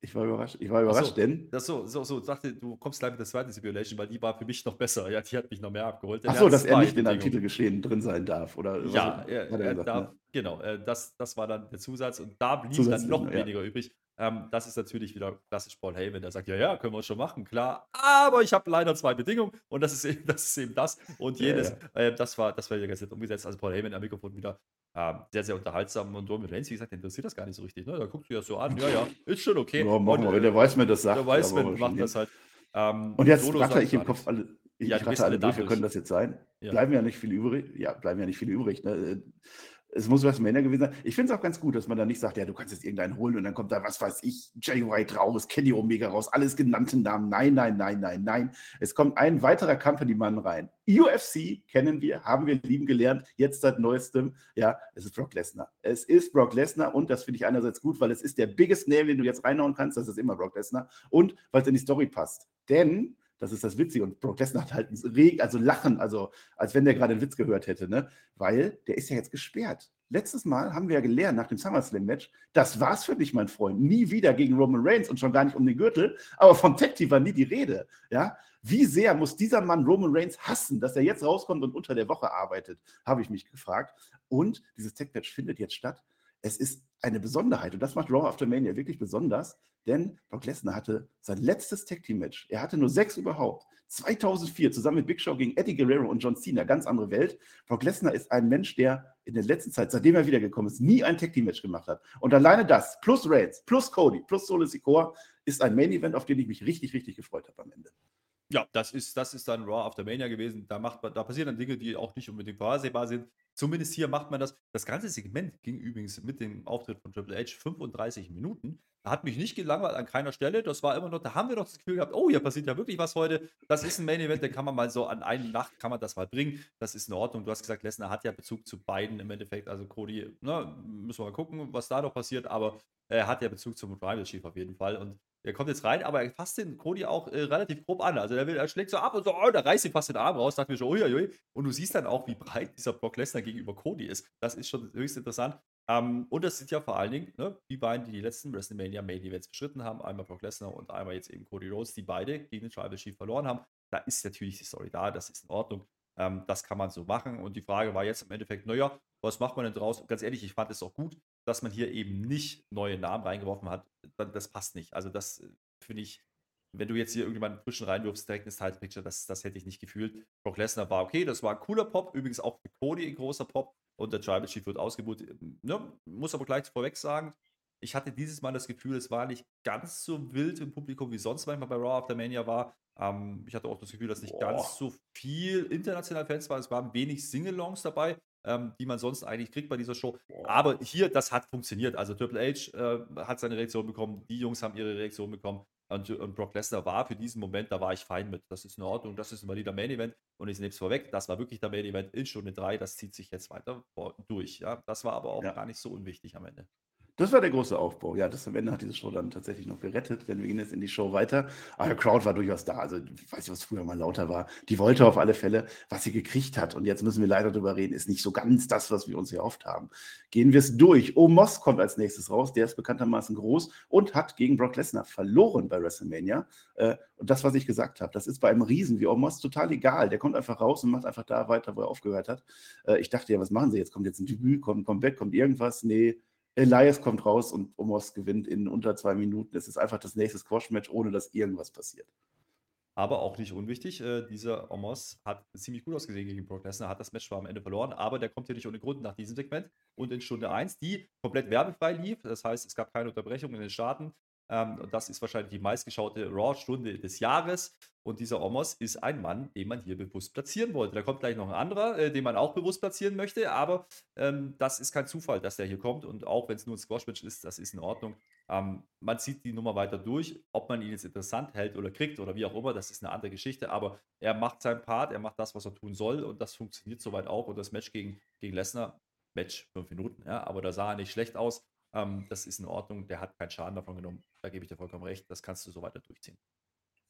Ich war überrascht. Ich war überrascht, so, denn. Das so, so, so, dachte, du kommst gleich mit der zweiten Simulation, weil die war für mich noch besser. Ja, die hat mich noch mehr abgeholt. Achso, dass er nicht in einem Titelgeschehen drin sein darf, oder? Ja, er, er gesagt, darf, ne? Genau. Äh, das, das war dann der Zusatz und da blieb Zusatz dann noch ja. weniger übrig. Ähm, das ist natürlich wieder klassisch Paul Heyman, der sagt, ja, ja, können wir schon machen, klar, aber ich habe leider zwei Bedingungen und das ist eben das, ist eben das und jenes. Ja, ja. Äh, das war, das war ja ganz nett umgesetzt. Also Paul Heyman am Mikrofon wieder ähm, sehr, sehr unterhaltsam und Roman Reigns, wie gesagt, interessiert das gar nicht so richtig. Ne? Da guckst du ja so an, ja, ja, ist schon okay. Ja, machen wir, wenn der weiß, mir das sagt. Der weiß, man macht das halt. Ähm, und jetzt ratter ich im Kopf alle, ich ja, rate alle durch, wir können das jetzt sein. Bleiben ja nicht viele übrig. Ja, bleiben ja nicht viele übrig. Ne? Es muss WrestleMania gewesen sein. Ich finde es auch ganz gut, dass man da nicht sagt, ja, du kannst jetzt irgendeinen holen und dann kommt da, was weiß ich, Jay White raus, Kenny Omega raus, alles genannte Namen. Nein, nein, nein, nein, nein. Es kommt ein weiterer Company-Mann rein. UFC kennen wir, haben wir lieben gelernt, jetzt seit neuestem. Ja, es ist Brock Lesnar. Es ist Brock Lesnar und das finde ich einerseits gut, weil es ist der biggest Name, den du jetzt reinhauen kannst, das ist immer Brock Lesnar und weil es in die Story passt. Denn das ist das Witzige. Und Brock Lesnar hat halt ein also Lachen, also als wenn der gerade einen Witz gehört hätte, ne? Weil der ist ja jetzt gesperrt. Letztes Mal haben wir ja gelernt nach dem SummerSlam-Match, das war's für dich, mein Freund. Nie wieder gegen Roman Reigns und schon gar nicht um den Gürtel. Aber vom Tag Team war nie die Rede. Ja? Wie sehr muss dieser Mann Roman Reigns hassen, dass er jetzt rauskommt und unter der Woche arbeitet, habe ich mich gefragt. Und dieses Tag Match findet jetzt statt. Es ist eine Besonderheit und das macht Raw After Mania wirklich besonders, denn Brock Lesnar hatte sein letztes Tag Team Match. Er hatte nur sechs überhaupt. 2004 zusammen mit Big Show gegen Eddie Guerrero und John Cena, ganz andere Welt. Brock Lesnar ist ein Mensch, der in der letzten Zeit, seitdem er wiedergekommen ist, nie ein Tag Team Match gemacht hat. Und alleine das, plus Reigns, plus Cody, plus Solo Sikoa, ist ein Main Event, auf den ich mich richtig, richtig gefreut habe am Ende. Ja, das ist, das ist dann Raw After Mania gewesen. Da, macht man, da passieren dann Dinge, die auch nicht unbedingt vorhersehbar sind. Zumindest hier macht man das. Das ganze Segment ging übrigens mit dem Auftritt von Triple H 35 Minuten. Hat mich nicht gelangweilt an keiner Stelle. Das war immer noch, da haben wir doch das Gefühl gehabt, oh, hier passiert ja wirklich was heute. Das ist ein Main Event, den kann man mal so an eine Nacht, kann man das mal bringen. Das ist in Ordnung. Du hast gesagt, Lesnar hat ja Bezug zu beiden im Endeffekt. Also Cody, ne, müssen wir mal gucken, was da noch passiert. Aber er hat ja Bezug zum Rival Chief auf jeden Fall. Und er kommt jetzt rein, aber er fasst den Cody auch äh, relativ grob an. Also er, will, er schlägt so ab und so, oh, da reißt ihn fast den Arm raus. Dachte mir schon, uiuiui. Und du siehst dann auch, wie breit dieser Brock Lesnar gegenüber Cody ist. Das ist schon höchst interessant. Ähm, und das sind ja vor allen Dingen ne, die beiden, die die letzten WrestleMania Main Events beschritten haben. Einmal Brock Lesnar und einmal jetzt eben Cody Rhodes, die beide gegen den Tribal Chief verloren haben. Da ist natürlich die Story da, das ist in Ordnung. Ähm, das kann man so machen. Und die Frage war jetzt im Endeffekt, naja, was macht man denn draus? Ganz ehrlich, ich fand es auch gut, dass man hier eben nicht neue Namen reingeworfen hat. Das passt nicht. Also das äh, finde ich, wenn du jetzt hier irgendjemanden zwischen reinwirfst, direkt ins Title Picture, das, das hätte ich nicht gefühlt. Brock Lesnar war okay, das war ein cooler Pop, übrigens auch für Cody ein großer Pop und der Tribal Chief wird ausgebucht. Ne? Muss aber gleich vorweg sagen, ich hatte dieses Mal das Gefühl, es war nicht ganz so wild im Publikum, wie sonst manchmal bei Raw After Mania war. Ähm, ich hatte auch das Gefühl, dass nicht Boah. ganz so viel internationale Fans waren. Es waren wenig Singalongs dabei, ähm, die man sonst eigentlich kriegt bei dieser Show. Aber hier, das hat funktioniert. Also Triple H äh, hat seine Reaktion bekommen, die Jungs haben ihre Reaktion bekommen. Und, und, Brock Lesnar war für diesen Moment, da war ich fein mit. Das ist in Ordnung, das ist ein valider Main Event. Und ich nehme es vorweg, das war wirklich der Main Event in Stunde 3, das zieht sich jetzt weiter durch. Ja? Das war aber auch ja. gar nicht so unwichtig am Ende. Das war der große Aufbau. Ja, das am Ende hat diese Show dann tatsächlich noch gerettet, denn wir gehen jetzt in die Show weiter. Aber der Crowd war durchaus da. Also, ich weiß nicht, was früher mal lauter war. Die wollte auf alle Fälle, was sie gekriegt hat. Und jetzt müssen wir leider darüber reden, ist nicht so ganz das, was wir uns hier oft haben. Gehen wir es durch. Omos kommt als nächstes raus. Der ist bekanntermaßen groß und hat gegen Brock Lesnar verloren bei WrestleMania. Äh, und das, was ich gesagt habe, das ist bei einem Riesen wie Omos total egal. Der kommt einfach raus und macht einfach da weiter, wo er aufgehört hat. Äh, ich dachte ja, was machen sie jetzt? Kommt jetzt ein Debüt, kommt, kommt weg, kommt irgendwas? Nee Elias kommt raus und Omos gewinnt in unter zwei Minuten. Es ist einfach das nächste Squash-Match, ohne dass irgendwas passiert. Aber auch nicht unwichtig, äh, dieser Omos hat ziemlich gut ausgesehen gegen Brock Lesnar, hat das Match zwar am Ende verloren, aber der kommt hier nicht ohne Grund nach diesem Segment. Und in Stunde 1, die komplett werbefrei lief, das heißt, es gab keine Unterbrechung in den Staaten, ähm, und das ist wahrscheinlich die meistgeschaute Raw-Stunde des Jahres. Und dieser Omos ist ein Mann, den man hier bewusst platzieren wollte. Da kommt gleich noch ein anderer, äh, den man auch bewusst platzieren möchte, aber ähm, das ist kein Zufall, dass der hier kommt. Und auch wenn es nur ein Squash-Match ist, das ist in Ordnung. Ähm, man zieht die Nummer weiter durch. Ob man ihn jetzt interessant hält oder kriegt oder wie auch immer, das ist eine andere Geschichte. Aber er macht seinen Part, er macht das, was er tun soll. Und das funktioniert soweit auch. Und das Match gegen, gegen Lesnar, Match fünf Minuten, ja, aber da sah er nicht schlecht aus. Ähm, das ist in Ordnung. Der hat keinen Schaden davon genommen. Da gebe ich dir vollkommen recht. Das kannst du so weiter durchziehen.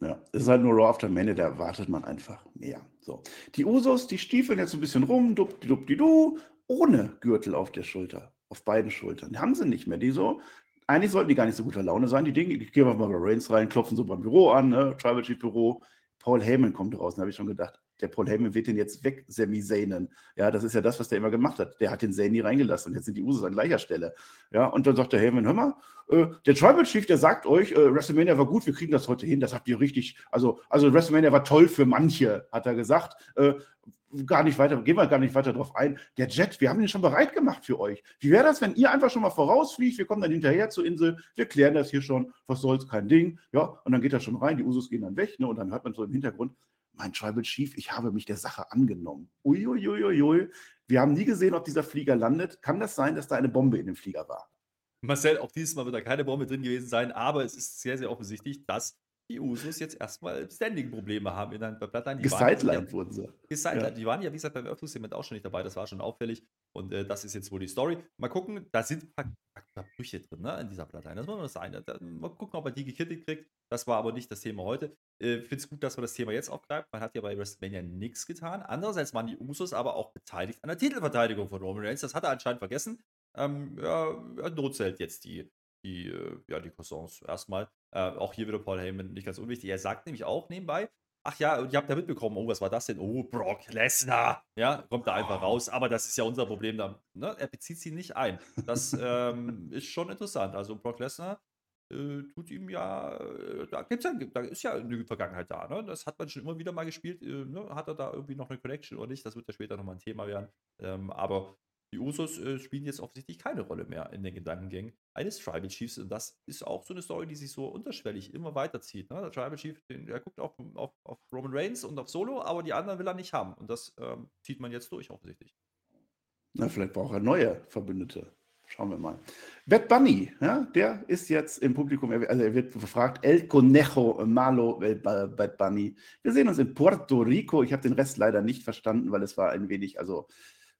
Ja, es ist halt nur Raw After Mania, da erwartet man einfach mehr. So. Die Usos, die stiefeln jetzt ein bisschen rum, dupp, die du, ohne Gürtel auf der Schulter, auf beiden Schultern. Die haben sie nicht mehr. Die so, eigentlich sollten die gar nicht so guter Laune sein. Die Dinge, die gehen mal bei Reigns rein, klopfen so beim Büro an, ne? Tribal Chief Büro. Paul Heyman kommt raus, da habe ich schon gedacht, der Paul Heyman wird den jetzt weg, Sami Zaynen. Ja, das ist ja das, was der immer gemacht hat. Der hat den Zayn nie reingelassen und jetzt sind die Usos an gleicher Stelle. Ja, und dann sagt der Heyman, hör mal, äh, der Tribal Chief, der sagt euch, äh, WrestleMania war gut, wir kriegen das heute hin, das habt ihr richtig, also, also WrestleMania war toll für manche, hat er gesagt. Äh, gar nicht weiter, gehen wir gar nicht weiter drauf ein. Der Jet, wir haben den schon bereit gemacht für euch. Wie wäre das, wenn ihr einfach schon mal vorausfliegt? Wir kommen dann hinterher zur Insel, wir klären das hier schon, was soll's, kein Ding. Ja, und dann geht er schon rein, die Usos gehen dann weg, ne, und dann hört man so im Hintergrund, mein Tribal Chief, ich habe mich der Sache angenommen. Uiuiuiui. Wir haben nie gesehen, ob dieser Flieger landet. Kann das sein, dass da eine Bombe in dem Flieger war? Marcel, auch dieses Mal wird da keine Bombe drin gewesen sein, aber es ist sehr, sehr offensichtlich, dass die Usos jetzt erstmal Standing-Probleme haben in der Bloodline. Gesidelined wurden sie. Gesidelined. Ja. Die waren ja, wie gesagt, beim Eröffnungssegment auch schon nicht dabei. Das war schon auffällig. Und äh, das ist jetzt wohl die Story. Mal gucken, da sind ein paar, Brüche drin, ne, in dieser Bloodline. Das muss man. Da, mal gucken, ob er die gekittet kriegt. Das war aber nicht das Thema heute. Ich äh, finde es gut, dass man das Thema jetzt aufgreift. Man hat ja bei WrestleMania nichts getan. Andererseits waren die Usos aber auch beteiligt an der Titelverteidigung von Roman Reigns. Das hat er anscheinend vergessen. Ähm, ja, er notzählt jetzt die die, äh, ja, die Croissants erstmal. Äh, auch hier wieder Paul Heyman nicht ganz unwichtig. Er sagt nämlich auch nebenbei, ach ja, und ihr habt ja mitbekommen, oh, was war das denn? Oh, Brock Lesnar. Ja, kommt da einfach raus. Aber das ist ja unser Problem. Da, ne? Er bezieht sie nicht ein. Das ähm, ist schon interessant. Also Brock Lesnar äh, tut ihm ja, äh, da, gibt's ja, da ist ja eine Vergangenheit da. Ne? Das hat man schon immer wieder mal gespielt. Äh, ne? Hat er da irgendwie noch eine Connection oder nicht? Das wird ja später nochmal ein Thema werden. Ähm, aber die Usos äh, spielen jetzt offensichtlich keine Rolle mehr in den Gedankengängen eines Tribal Chiefs. Und das ist auch so eine Story, die sich so unterschwellig immer weiterzieht. Ne? Der Tribal Chief, den, der guckt auch auf, auf, Roman Reigns und auf Solo, aber die anderen will er nicht haben. Und das ähm, zieht man jetzt durch, offensichtlich. Na, vielleicht braucht er neue Verbündete. Schauen wir mal. Bad Bunny, ja, der ist jetzt im Publikum, also er wird gefragt, El Conejo Malo Bad Bunny. Wir sehen uns in Puerto Rico. Ich habe den Rest leider nicht verstanden, weil es war ein wenig, also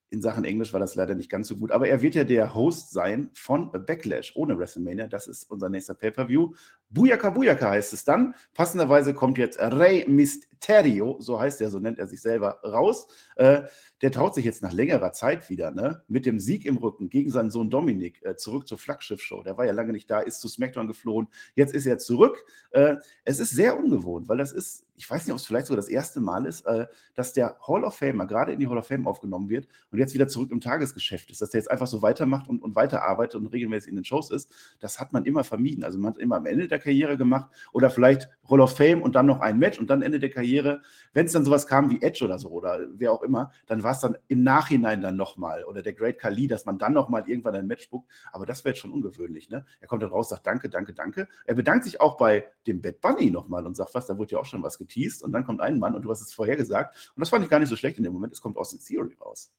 in Sachen Englisch war das leider nicht ganz so gut. Aber er wird ja der Host sein von Backlash ohne WrestleMania. Das ist unser nächster Pay-Per-View. Buyaka Buyaka heißt es dann. Passenderweise kommt jetzt Rey Mysterio, so heißt er, so nennt er sich selber, raus. Äh, der traut sich jetzt nach längerer Zeit wieder, ne, mit dem Sieg im Rücken gegen seinen Sohn Dominik äh, zurück zur Flaggschiff-Show. Der war ja lange nicht da, ist zu SmackDown geflohen. Jetzt ist er zurück. Äh, es ist sehr ungewohnt, weil das ist ich weiß nicht, ob es vielleicht sogar das erste Mal ist, äh, dass der Hall of Famer gerade in die Hall of Fame aufgenommen wird und jetzt wieder zurück im Tagesgeschäft ist, dass der jetzt einfach so weitermacht und, und weiterarbeitet und regelmäßig in den Shows ist, das hat man immer vermieden. Also man hat immer am Ende der Karriere gemacht oder vielleicht Hall of Fame und dann noch ein Match und dann Ende der Karriere. Wenn es dann sowas kam wie Edge oder so oder wer auch immer, dann war es dann im Nachhinein dann nochmal oder der Great Khali, dass man dann nochmal irgendwann ein Match spuckt. Aber das wäre jetzt schon ungewöhnlich. Ne? Er kommt dann raus, sagt Danke, danke, danke. Er bedankt sich auch bei dem Bad Bunny nochmal und sagt, was, da wurde ja auch schon was geteased und dann kommt ein Mann und du hast es vorher gesagt und das fand ich gar nicht so schlecht in dem Moment, es kommt aus Theory raus.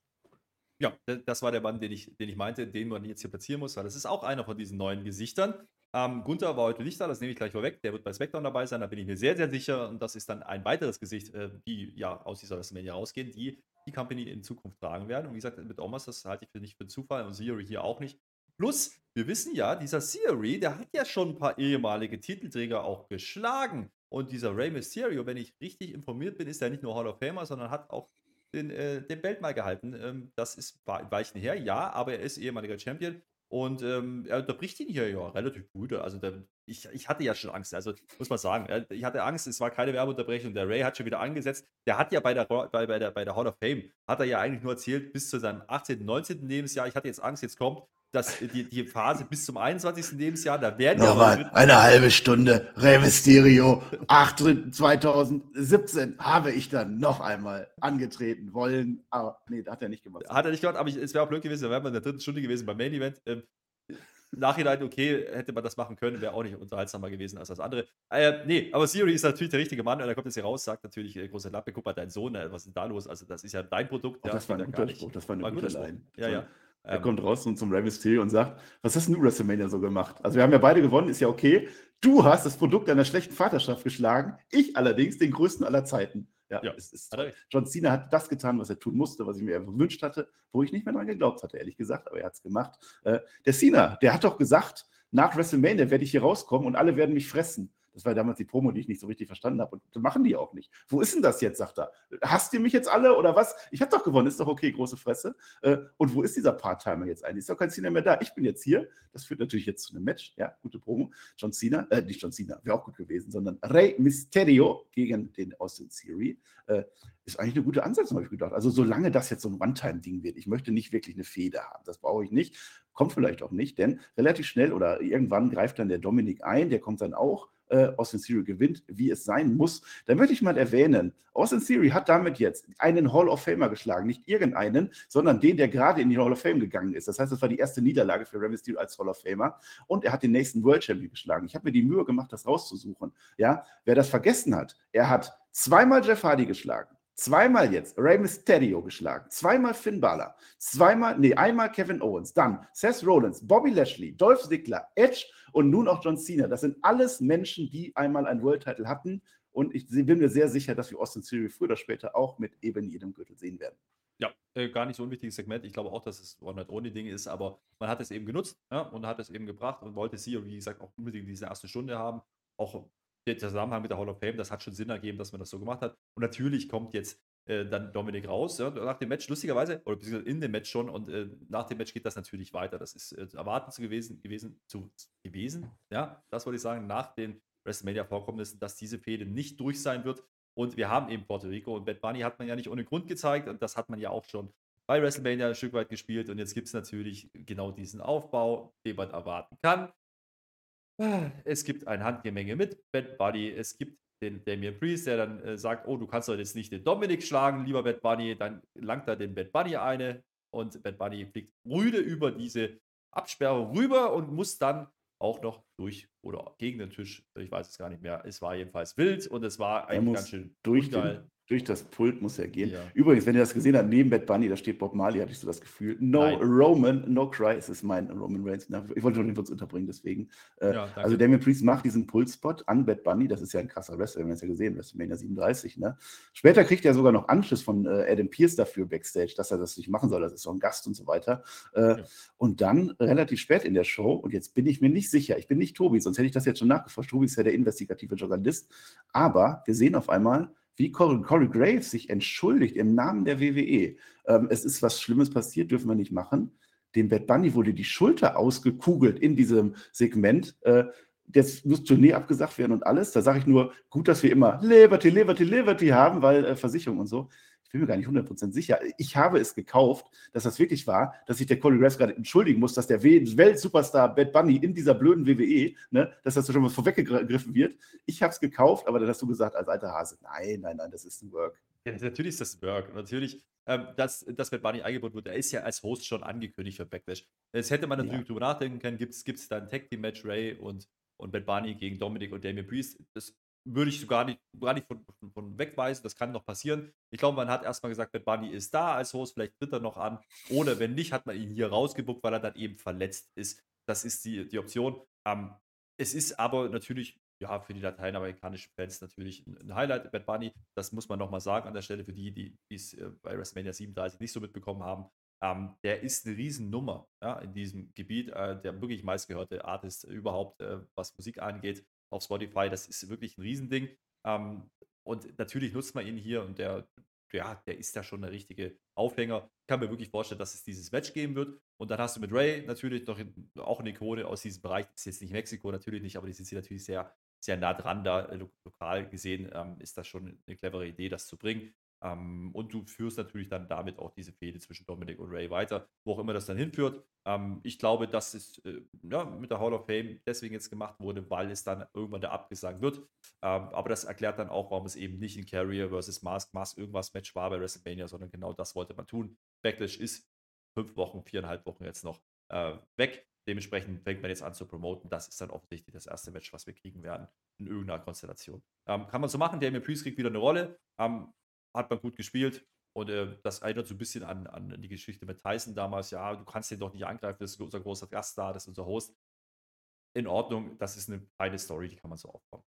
Ja, das war der Mann, den ich, den ich meinte, den man jetzt hier platzieren muss, weil das ist auch einer von diesen neuen Gesichtern. Ähm, Gunther war heute nicht da, das nehme ich gleich vorweg. Der wird bei SmackDown dabei sein, da bin ich mir sehr, sehr sicher. Und das ist dann ein weiteres Gesicht, äh, die ja aus dieser WrestleMania rausgehen, die die Company in Zukunft tragen werden. Und wie gesagt, mit Omas, das halte ich für nicht für Zufall und Theory hier auch nicht. Plus, wir wissen ja, dieser Theory, der hat ja schon ein paar ehemalige Titelträger auch geschlagen. Und dieser Rey Mysterio, wenn ich richtig informiert bin, ist er nicht nur Hall of Famer, sondern hat auch den, äh, den Belt mal gehalten. Ähm, das ist Weichen her, ja, aber er ist ehemaliger Champion. Und ähm, er unterbricht ihn hier ja relativ gut. Also der, ich, ich hatte ja schon Angst. Also muss man sagen, ich hatte Angst, es war keine Werbeunterbrechung. Der Ray hat schon wieder angesetzt. Der hat ja bei der, bei, bei, der, bei der Hall of Fame, hat er ja eigentlich nur erzählt, bis zu seinem 18., 19. Lebensjahr. Ich hatte jetzt Angst, jetzt kommt dass die, die Phase bis zum 21. Lebensjahr, da werden ja. Nochmal eine halbe Stunde Rey Mysterio, 8. 2017 habe ich dann noch einmal angetreten wollen. Aber nee, hat er nicht gemacht. Hat er nicht gemacht, aber ich, es wäre auch blöd gewesen, da wäre man in der dritten Stunde gewesen beim Main Event. Ähm, Nachhinein, okay, hätte man das machen können, wäre auch nicht unterhaltsamer gewesen als das andere. Äh, nee, aber Siri ist natürlich der richtige Mann und er kommt jetzt hier raus, sagt natürlich, äh, große Lappe, guck mal, dein Sohn, äh, was ist denn da los? Also, das ist ja dein Produkt. Oh, das war ein guter Spruch, das war eine war gute Line. Ja, ja. Er ähm, kommt raus und zum Rey Mysterio und sagt, was hast du WrestleMania so gemacht? Also wir haben ja beide gewonnen, ist ja okay. Du hast das Produkt einer schlechten Vaterschaft geschlagen, ich allerdings den größten aller Zeiten. Ja, ja es ist John Cena hat das getan, was er tun musste, was ich mir gewünscht hatte, wo ich nicht mehr dran geglaubt hatte, ehrlich gesagt, aber er hat es gemacht. Äh, der Cena, der hat doch gesagt, nach WrestleMania werde ich hier rauskommen und alle werden mich fressen. Das war damals die Promo, die ich nicht so richtig verstanden habe. Und das machen die auch nicht. Wo ist denn das jetzt, sagt er. Hasst ihr mich jetzt alle oder was? Ich habe doch gewonnen, ist doch okay, große Fresse. Äh, und wo ist dieser Part-Timer jetzt eigentlich? Ist doch kein Cena mehr da. Ich bin jetzt hier. Das führt natürlich jetzt zu einem Match. Ja, gute Promo. John Cena, äh, nicht John Cena, wäre auch gut gewesen, sondern Rey Mysterio gegen den Austin Theory. Äh, ist eigentlich eine gute Ansetzung, habe ich gedacht. Also solange das jetzt so ein One-Time-Ding wird, ich möchte nicht wirklich eine Feder haben, das brauche ich nicht, kommt vielleicht auch nicht, denn relativ schnell oder irgendwann greift dann der Dominik ein, der kommt dann auch äh, Austin Theory gewinnt, wie es sein muss. Da möchte ich mal erwähnen, Austin Theory hat damit jetzt einen Hall of Famer geschlagen. Nicht irgendeinen, sondern den, der gerade in die Hall of Fame gegangen ist. Das heißt, das war die erste Niederlage für Rey Mysterio als Hall of Famer. Und er hat den nächsten World Champion geschlagen. Ich habe mir die Mühe gemacht, das rauszusuchen. Ja, wer das vergessen hat, er hat zweimal Jeff Hardy geschlagen. Zweimal jetzt Rey Mysterio geschlagen, zweimal Finn Balor, zweimal, nee, einmal Kevin Owens, dann Seth Rollins, Bobby Lashley, Dolph Ziggler, Edge und nun auch John Cena. Das sind alles Menschen, die einmal einen World Title hatten. Und ich bin mir sehr sicher, dass wir Austin Theory früher oder später auch mit eben jedem Gürtel sehen werden. Ja, äh, gar nicht so ein wichtiges Segment. Ich glaube auch, dass es One-Night-Only-Ding ist, aber man hat es eben genutzt ja, und hat es eben gebracht und wollte sie, wie gesagt, auch unbedingt diese erste Stunde haben. Auch der Zusammenhang mit der Hall of Fame, das hat schon Sinn ergeben, dass man das so gemacht hat. Und natürlich kommt jetzt äh, dann Dominik raus, ja, nach dem Match, lustigerweise, oder beziehungsweise in dem Match schon, und äh, nach dem Match geht das natürlich weiter. Das ist äh, erwarten zu gewesen, gewesen, zu, gewesen, ja, das wollte ich sagen, nach den WrestleMania-Vorkommnissen, dass diese Fehde nicht durch sein wird. Und wir haben eben Puerto Rico und Bad Bunny hat man ja nicht ohne Grund gezeigt, und das hat man ja auch schon bei WrestleMania ein Stück weit gespielt. Und jetzt gibt es natürlich genau diesen Aufbau, den man erwarten kann. Es gibt ein Handgemenge mit Bad Bunny, es gibt den Damien Priest, der dann äh, sagt, oh, du kannst doch jetzt nicht den Dominik schlagen, lieber Bad Bunny, dann langt er den Bad Bunny eine und Bad Bunny fliegt rüde über diese Absperrung rüber und muss dann auch noch durch oder gegen den Tisch, ich weiß es gar nicht mehr. Es war jedenfalls wild und es war eigentlich ganz schön durch den, durch das Pult muss er gehen. Ja. Übrigens, wenn ihr das gesehen habt, neben Bad Bunny, da steht Bob Marley, hatte ich so das Gefühl. No Nein. Roman, no cry, es ist mein Roman Reigns. Ich wollte nur den Witz unterbringen, deswegen. Äh, ja, also Damien Priest macht diesen Pultspot an Bad Bunny, das ist ja ein krasser Wrestler, wir haben es ja gesehen, WrestleMania 37. Ne? Später kriegt er sogar noch Anschluss von äh, Adam Pierce dafür backstage, dass er das nicht machen soll, das ist so ein Gast und so weiter. Äh, ja. Und dann relativ spät in der Show, und jetzt bin ich mir nicht sicher, ich bin nicht Tobi, sonst hätte ich das jetzt schon nachgeforscht. Tobi ist ja der investigative Journalist, aber wir sehen auf einmal, wie Corey, Corey Graves sich entschuldigt im Namen der WWE. Ähm, es ist was Schlimmes passiert, dürfen wir nicht machen. Dem Bad Bunny wurde die Schulter ausgekugelt in diesem Segment. Äh, jetzt muss Tournee abgesagt werden und alles. Da sage ich nur, gut, dass wir immer Liberty, Liberty, Liberty haben, weil äh, Versicherung und so ich bin mir gar nicht 100% sicher. Ich habe es gekauft, dass das wirklich war, dass sich der Corey Graves gerade entschuldigen muss, dass der Welt-Superstar Bad Bunny in dieser blöden WWE, ne, dass das schon mal vorweggegriffen wird. Ich habe es gekauft, aber dann hast du gesagt, als alter Hase, nein, nein, nein, das ist ein Work. Ja, natürlich ist das Work. natürlich, ähm, dass, dass Bad Bunny eingebaut wird, er ist ja als Host schon angekündigt für Backlash. Jetzt hätte man natürlich ja. drüber nachdenken können, gibt es da ein Tag-Team-Match, Ray und, und Bad Bunny gegen Dominic und Damien Priest. Das würde ich gar nicht, gar nicht von, von, wegweisen. Das kann noch passieren. Ich glaube, man hat erstmal gesagt, Bad Bunny ist da als Host, vielleicht tritt er noch an. Oder wenn nicht, hat man ihn hier rausgebuckt, weil er dann eben verletzt ist. Das ist die, die Option. Ähm, es ist aber natürlich, ja, für die lateinamerikanischen Fans natürlich ein Highlight, Bad Bunny. Das muss man nochmal sagen an der Stelle für die, die es äh, bei WrestleMania 37 nicht so mitbekommen haben. ähm, der ist eine Riesennummer ja, in diesem Gebiet, äh, der wirklich meistgehörte Artist überhaupt, äh, was Musik angeht, auf Spotify. Das ist wirklich ein Riesending. Ähm, und natürlich nutzt man ihn hier und der, ja, der ist da schon eine richtige Aufhänger. Ich kann mir wirklich vorstellen, dass es dieses Match geben wird. Und dann hast du mit Ray natürlich noch in, auch eine Ikone aus diesem Bereich. Das ist jetzt nicht Mexiko, natürlich nicht, aber die sind sie natürlich sehr, sehr nah dran da. Lokal gesehen ähm, ist das schon eine clevere Idee, das zu bringen. Ähm, und du führst natürlich dann damit auch diese Fehde zwischen Dominic und Ray weiter, wo auch immer das dann hinführt. Ähm, ich glaube, dass es äh, ja, mit der Hall of Fame deswegen jetzt gemacht wurde, weil es dann irgendwann da abgesagt wird. Ähm, aber das erklärt dann auch, warum es eben nicht in Carrier versus Mask, Mask irgendwas Match war bei WrestleMania, sondern genau das wollte man tun. Backlash ist fünf Wochen, viereinhalb Wochen jetzt noch äh, weg. Dementsprechend fängt man jetzt an zu promoten. Das ist dann offensichtlich das erste Match, was wir kriegen werden in irgendeiner Konstellation. Ähm, kann man so machen. Damien Priest kriegt wieder eine Rolle. Ähm, hat man gut gespielt. Und äh, das erinnert so ein bisschen an, an die Geschichte mit Tyson damals. Ja, du kannst den doch nicht angreifen, das ist unser großer Gast da, das ist unser Host. In Ordnung, das ist eine feine Story, die kann man so aufbauen.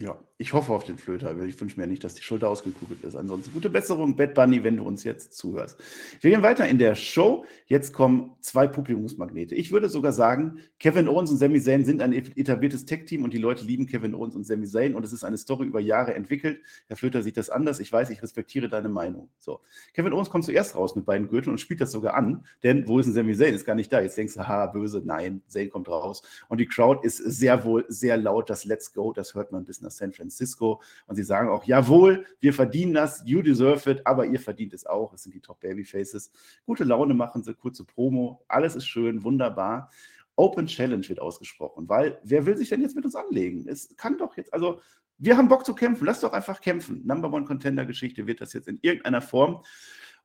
Ja, ich hoffe auf den Flöter. Ich wünsche mir nicht, dass die Schulter ausgekugelt ist. Ansonsten gute Besserung, Bad Bunny, wenn du uns jetzt zuhörst. Wir gehen weiter in der Show. Jetzt kommen zwei Publikumsmagnete. Ich würde sogar sagen, Kevin Owens und Sami Zayn sind ein etabliertes Tech-Team und die Leute lieben Kevin Owens und Sami Zayn und es ist eine Story über Jahre entwickelt. Herr Flöter sieht das anders. Ich weiß, ich respektiere deine Meinung. So. Kevin Owens kommt zuerst raus mit beiden Gürteln und spielt das sogar an, denn wo ist ein Sami Zayn? Ist gar nicht da. Jetzt denkst du, ha, böse. Nein, Zayn kommt raus. Und die Crowd ist sehr wohl sehr laut. Das Let's Go, das hört man bis nach San Francisco. Und sie sagen auch, jawohl, wir verdienen das, you deserve it, aber ihr verdient es auch. Es sind die Top Babyfaces. Gute Laune machen sie, kurze Promo. Alles ist schön, wunderbar. Open Challenge wird ausgesprochen, weil wer will sich denn jetzt mit uns anlegen? Es kann doch jetzt, also wir haben Bock zu kämpfen, lass doch einfach kämpfen. Number One Contender Geschichte wird das jetzt in irgendeiner Form.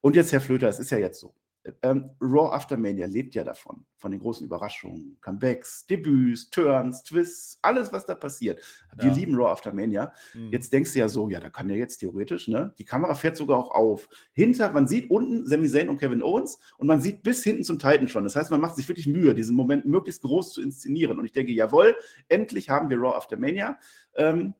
Und jetzt, Herr Flöter, es ist ja jetzt so. Ähm, Raw After Mania lebt ja davon, von den großen Überraschungen, Comebacks, Debüts, Turns, Twists, alles, was da passiert. Wir Ja. lieben Raw After Mania. Mhm. Jetzt denkst du ja so, ja, da kann ja jetzt theoretisch, ne? Die Kamera fährt sogar auch auf. Hinter, man sieht unten Sami Zayn und Kevin Owens und man sieht bis hinten zum Titan schon. Das heißt, man macht sich wirklich Mühe, diesen Moment möglichst groß zu inszenieren. Und ich denke, jawohl, endlich haben wir Raw After Mania. Ähm,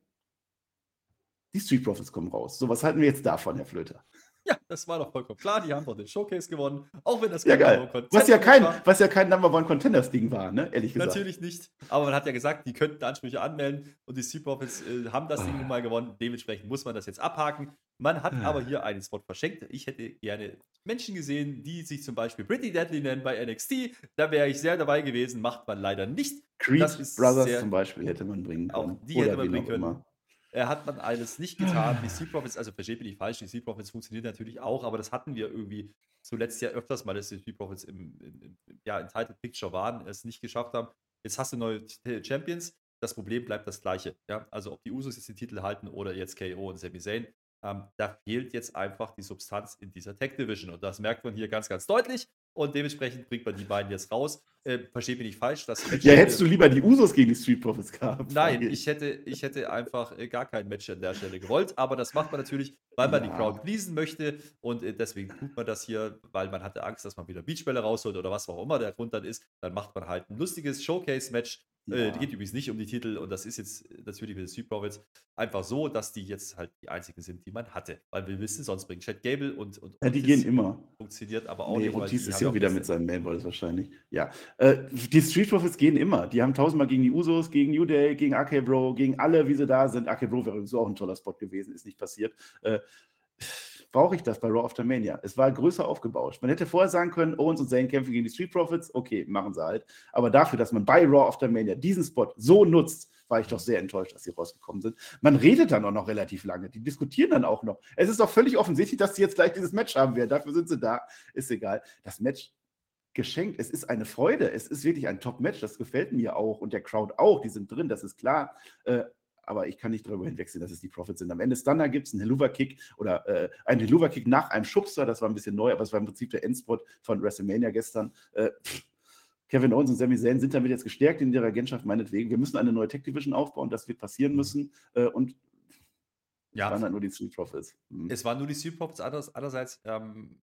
die Street Profits kommen raus. So, was halten wir jetzt davon, Herr Flöter? Ja, das war doch vollkommen klar. Die haben doch den Showcase gewonnen, auch wenn das Ja, kein geil. Was ja kein, war. was ja kein Number One Contenders Ding war, ne? Ehrlich gesagt. Natürlich nicht. Aber man hat ja gesagt, die könnten Ansprüche anmelden und die Street Profits äh, haben das Ah. Ding nun mal gewonnen. Dementsprechend muss man das jetzt abhaken. Man hat Ah. aber hier einen Spot verschenkt. Ich hätte gerne Menschen gesehen, die sich zum Beispiel Pretty Deadly nennen bei NXT. Da wäre ich sehr dabei gewesen. Macht man leider nicht. Creed Brothers zum Beispiel hätte man bringen Auch können. die hätte man bringen auch können. immer. Äh, hat man alles nicht getan. Die Sea Profits, also versteht mich nicht falsch, die Sea Profits funktionieren natürlich auch, aber das hatten wir irgendwie zuletzt ja öfters mal, dass die Sea Profits im, im, im, ja, in Title Picture waren, es nicht geschafft haben. Jetzt hast du neue Champions. Das Problem bleibt das gleiche. Ja? Also ob die Usos jetzt den Titel halten oder jetzt KO und Sami Zayn, ähm, da fehlt jetzt einfach die Substanz in dieser Tech Division. Und das merkt man hier ganz, ganz deutlich. Und dementsprechend bringt man die beiden jetzt raus. Äh, versteht mich nicht falsch. Das Ja, hätte- hättest du lieber die Usos gegen die Street Profits gehabt? Nein, ich hätte, ich hätte einfach äh, gar kein Match an der Stelle gewollt, aber das macht man natürlich, weil man die Ja. Crowd pleasen möchte und äh, deswegen tut man das hier, weil man hatte Angst, dass man wieder Beachbälle rausholt oder was auch immer der Grund dann ist. Dann macht man halt ein lustiges Showcase-Match. Äh, Ja. geht übrigens nicht um die Titel und das ist jetzt äh, natürlich mit den Street Profits einfach so, dass die jetzt halt die einzigen sind, die man hatte. Weil wir wissen, sonst bringt Chad Gable und, und Ja, die Otis gehen immer. funktioniert aber auch Nee, nicht. die ist ja auch wieder mit seinem Manboys wahrscheinlich. Ja. Äh, die Street Profits gehen immer. Die haben tausendmal gegen die Usos, gegen New Day, gegen AK Bro, gegen alle, wie sie da sind. AK Bro wäre so auch ein toller Spot gewesen, ist nicht passiert. Äh, Brauche ich das bei Raw After Mania? Es war größer aufgebaut. Man hätte vorher sagen können, Owens und Zayn kämpfen gegen die Street Profits. Okay, machen sie halt. Aber dafür, dass man bei Raw After Mania diesen Spot so nutzt, war ich doch sehr enttäuscht, dass sie rausgekommen sind. Man redet dann auch noch relativ lange. Die diskutieren dann auch noch. Es ist doch völlig offensichtlich, dass sie jetzt gleich dieses Match haben werden. Dafür sind sie da. Ist egal. Das Match geschenkt. Es ist eine Freude. Es ist wirklich ein Top-Match. Das gefällt mir auch und der Crowd auch. Die sind drin, das ist klar. Äh, aber ich kann nicht darüber hinwegsehen, dass es die Profits sind. Am Ende Stunner gibt es einen Helluva-Kick oder äh, einen Helluva-Kick nach einem Schubser. Das war ein bisschen neu, aber es war im Prinzip der Endspot von WrestleMania gestern. Äh, Kevin Owens und Sami Zayn sind damit jetzt gestärkt in der Regentschaft, meinetwegen. Wir müssen eine neue Tech-Division aufbauen. Das wird passieren müssen. Äh, und Ja, waren halt nur die Street Profits. Mhm. Es waren nur die Street Profits. Anders, andererseits ähm,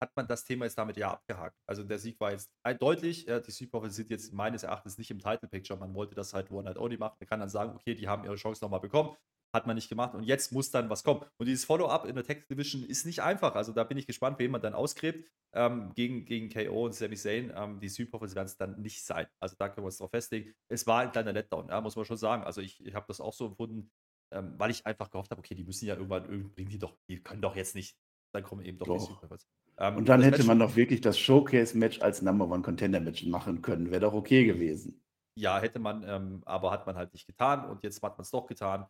hat man das Thema jetzt damit ja abgehakt. Also der Sieg war jetzt deutlich. Ja, die Profits sind jetzt meines Erachtens nicht im Title Picture. Man wollte das halt One Night Only machen. Man kann dann sagen, okay, die haben ihre Chance nochmal bekommen. hat man nicht gemacht und jetzt muss dann was kommen. Und dieses Follow-up in der Tech Division ist nicht einfach. Also da bin ich gespannt, wen man dann ausgräbt. Ähm, gegen, gegen KO und Sami Zayn. Ähm, die Profits werden es dann nicht sein. Also da können wir uns drauf festlegen. Es war ein kleiner Letdown, ja, muss man schon sagen. Also ich, ich habe das auch so empfunden, ähm, weil ich einfach gehofft habe, okay, die müssen ja irgendwann, bringen die doch, die können doch jetzt nicht. Dann kommen eben doch, doch. die Profits. Ähm, und dann hätte Match man doch wirklich das Showcase-Match als Number One Contender-Match machen können. Wäre doch okay gewesen. Ja, hätte man, ähm, aber hat man halt nicht getan und jetzt hat man es doch getan.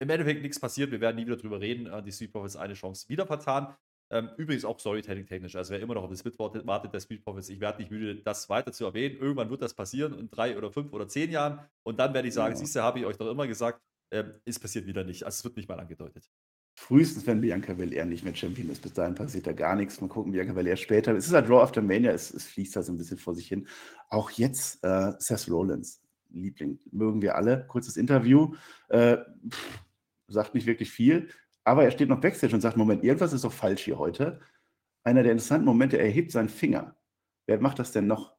Im Endeffekt nichts passiert, wir werden nie wieder drüber reden. Äh, die Street Profits eine Chance wieder vertan. Ähm, übrigens auch Storytelling-technisch. Also wer immer noch auf das Bit wartet, der Street Profits, ich werde nicht müde, das weiter zu erwähnen. Irgendwann wird das passieren in drei oder fünf oder zehn Jahren. Und dann werde ich sagen, ja. siehst du, habe ich euch doch immer gesagt, äh, es passiert wieder nicht. Also es wird nicht mal angedeutet. Frühestens, wenn Bianca Belair nicht mehr Champion ist. Bis dahin passiert da gar nichts. Mal gucken, Bianca Belair später. Es ist halt Raw after Mania, es, es fließt da so ein bisschen vor sich hin. Auch jetzt äh, Seth Rollins, Liebling, mögen wir alle. Kurzes Interview, äh, pff, sagt nicht wirklich viel. Aber er steht noch Backstage und sagt: Moment, irgendwas ist doch falsch hier heute. Einer der interessanten Momente, er hebt seinen Finger. Wer macht das denn noch?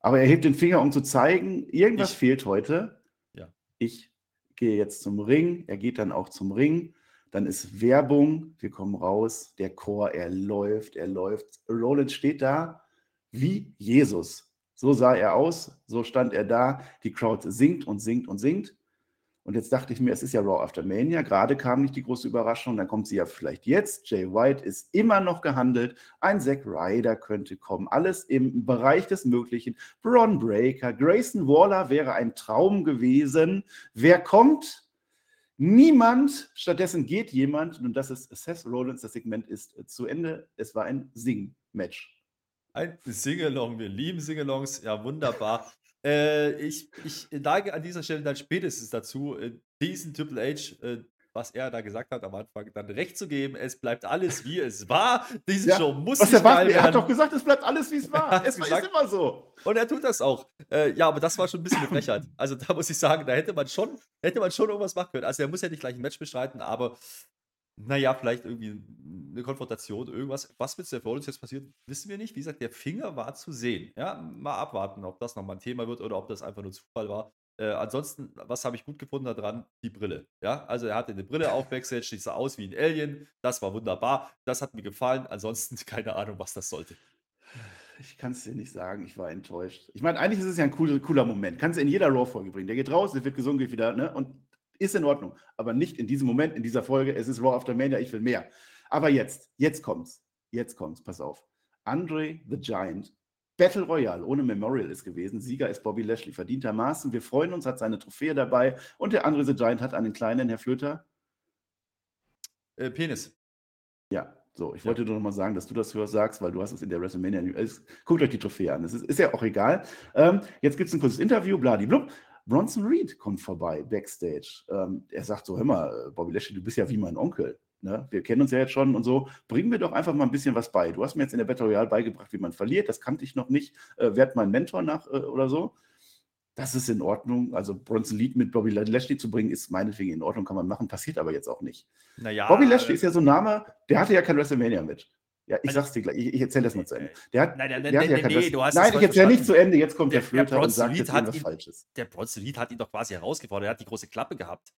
Aber er hebt den Finger, um zu zeigen, irgendwas ich. fehlt heute. Ja. Ich gehe jetzt zum Ring. Er geht dann auch zum Ring. Dann ist Werbung. Wir kommen raus. Der Chor, er läuft, er läuft. Rollins steht da wie Jesus. So sah er aus, so stand er da. Die Crowd singt und singt und singt. Und jetzt dachte ich mir, es ist ja Raw After Mania. Gerade kam nicht die große Überraschung, dann kommt sie ja vielleicht jetzt. Jay White ist immer noch gehandelt. Ein Zack Ryder könnte kommen. Alles im Bereich des Möglichen. Braun Breaker, Grayson Waller wäre ein Traum gewesen. Wer kommt? Niemand. Stattdessen geht jemand. Und das ist Seth Rollins. Das Segment ist zu Ende. Es war ein Sing-Match. Ein Singalong, wir lieben Singalongs, ja wunderbar. Äh, ich, ich neige an dieser Stelle dann spätestens dazu, äh, diesen Triple H, äh, was er da gesagt hat am Anfang, dann recht zu geben. Es bleibt alles, wie es war. Diese ja, Show muss was nicht er, er hat doch gesagt, es bleibt alles, wie es war. Es gesagt, ist immer so. Und er tut das auch. Äh, ja, aber das war schon ein bisschen eine Frechheit. Also da muss ich sagen, da hätte man schon, hätte man schon irgendwas machen können. Also er muss ja nicht gleich ein Match bestreiten, aber naja, vielleicht irgendwie eine Konfrontation, irgendwas. Was mit Seth Rollins jetzt passiert, wissen wir nicht. Wie gesagt, der Finger war zu sehen. Ja, mal abwarten, ob das nochmal ein Thema wird oder ob das einfach nur Zufall war. Äh, ansonsten, was habe ich gut gefunden daran? Die Brille. Ja, also er hatte eine Brille auf Backstage, die sah aus wie ein Alien. Das war wunderbar. Das hat mir gefallen. Ansonsten keine Ahnung, was das sollte. Ich kann es dir nicht sagen, ich war enttäuscht. Ich meine, eigentlich ist es ja ein cooler, cooler Moment. Kannst du in jeder Raw-Folge bringen. Der geht raus, der wird gesungen, geht wieder, ne? Und ist in Ordnung, aber nicht in diesem Moment, in dieser Folge. Es ist Raw After Mania, ich will mehr. Aber jetzt, jetzt kommt's. Jetzt kommt's, pass auf. Andre the Giant, Battle Royale ohne Memorial ist gewesen. Sieger ist Bobby Lashley, verdientermaßen. Wir freuen uns, hat seine Trophäe dabei. Und der Andre the Giant hat einen kleinen, Herr Flöter. Äh, Penis. Ja, so, ich ja. wollte nur noch mal sagen, dass du das hörst, sagst, weil du hast es in der WrestleMania. Guckt euch die Trophäe an. Es ist, ist, ja auch egal. Ähm, jetzt gibt es ein kurzes Interview, bladiblub. Bronson Reed kommt vorbei, Backstage. Ähm, er sagt so, hör mal, Bobby Lashley, du bist ja wie mein Onkel. Ne? Wir kennen uns ja jetzt schon und so. Bring mir doch einfach mal ein bisschen was bei. Du hast mir jetzt in der Battle Royale beigebracht, wie man verliert. Das kannte ich noch nicht. Äh, werd mein Mentor nach äh, oder so. Das ist in Ordnung. Also Bronson Reed mit Bobby Lashley zu bringen, ist meinetwegen in Ordnung, kann man machen. Passiert aber jetzt auch nicht. Naja, Bobby Lashley ist ja so ein Name, der hatte ja kein WrestleMania-Match. Ja, ich also, sag's dir gleich, ich, ich erzähle das mal zu Ende. Der hat, nein, nein, der nein, ja nee, du hast nein ich erzähle nicht zu Ende, jetzt kommt der, der Flöter und sagt jetzt irgendwas Falsches. Der Bronson Reed hat ihn doch quasi herausgefordert, er hat die große Klappe gehabt.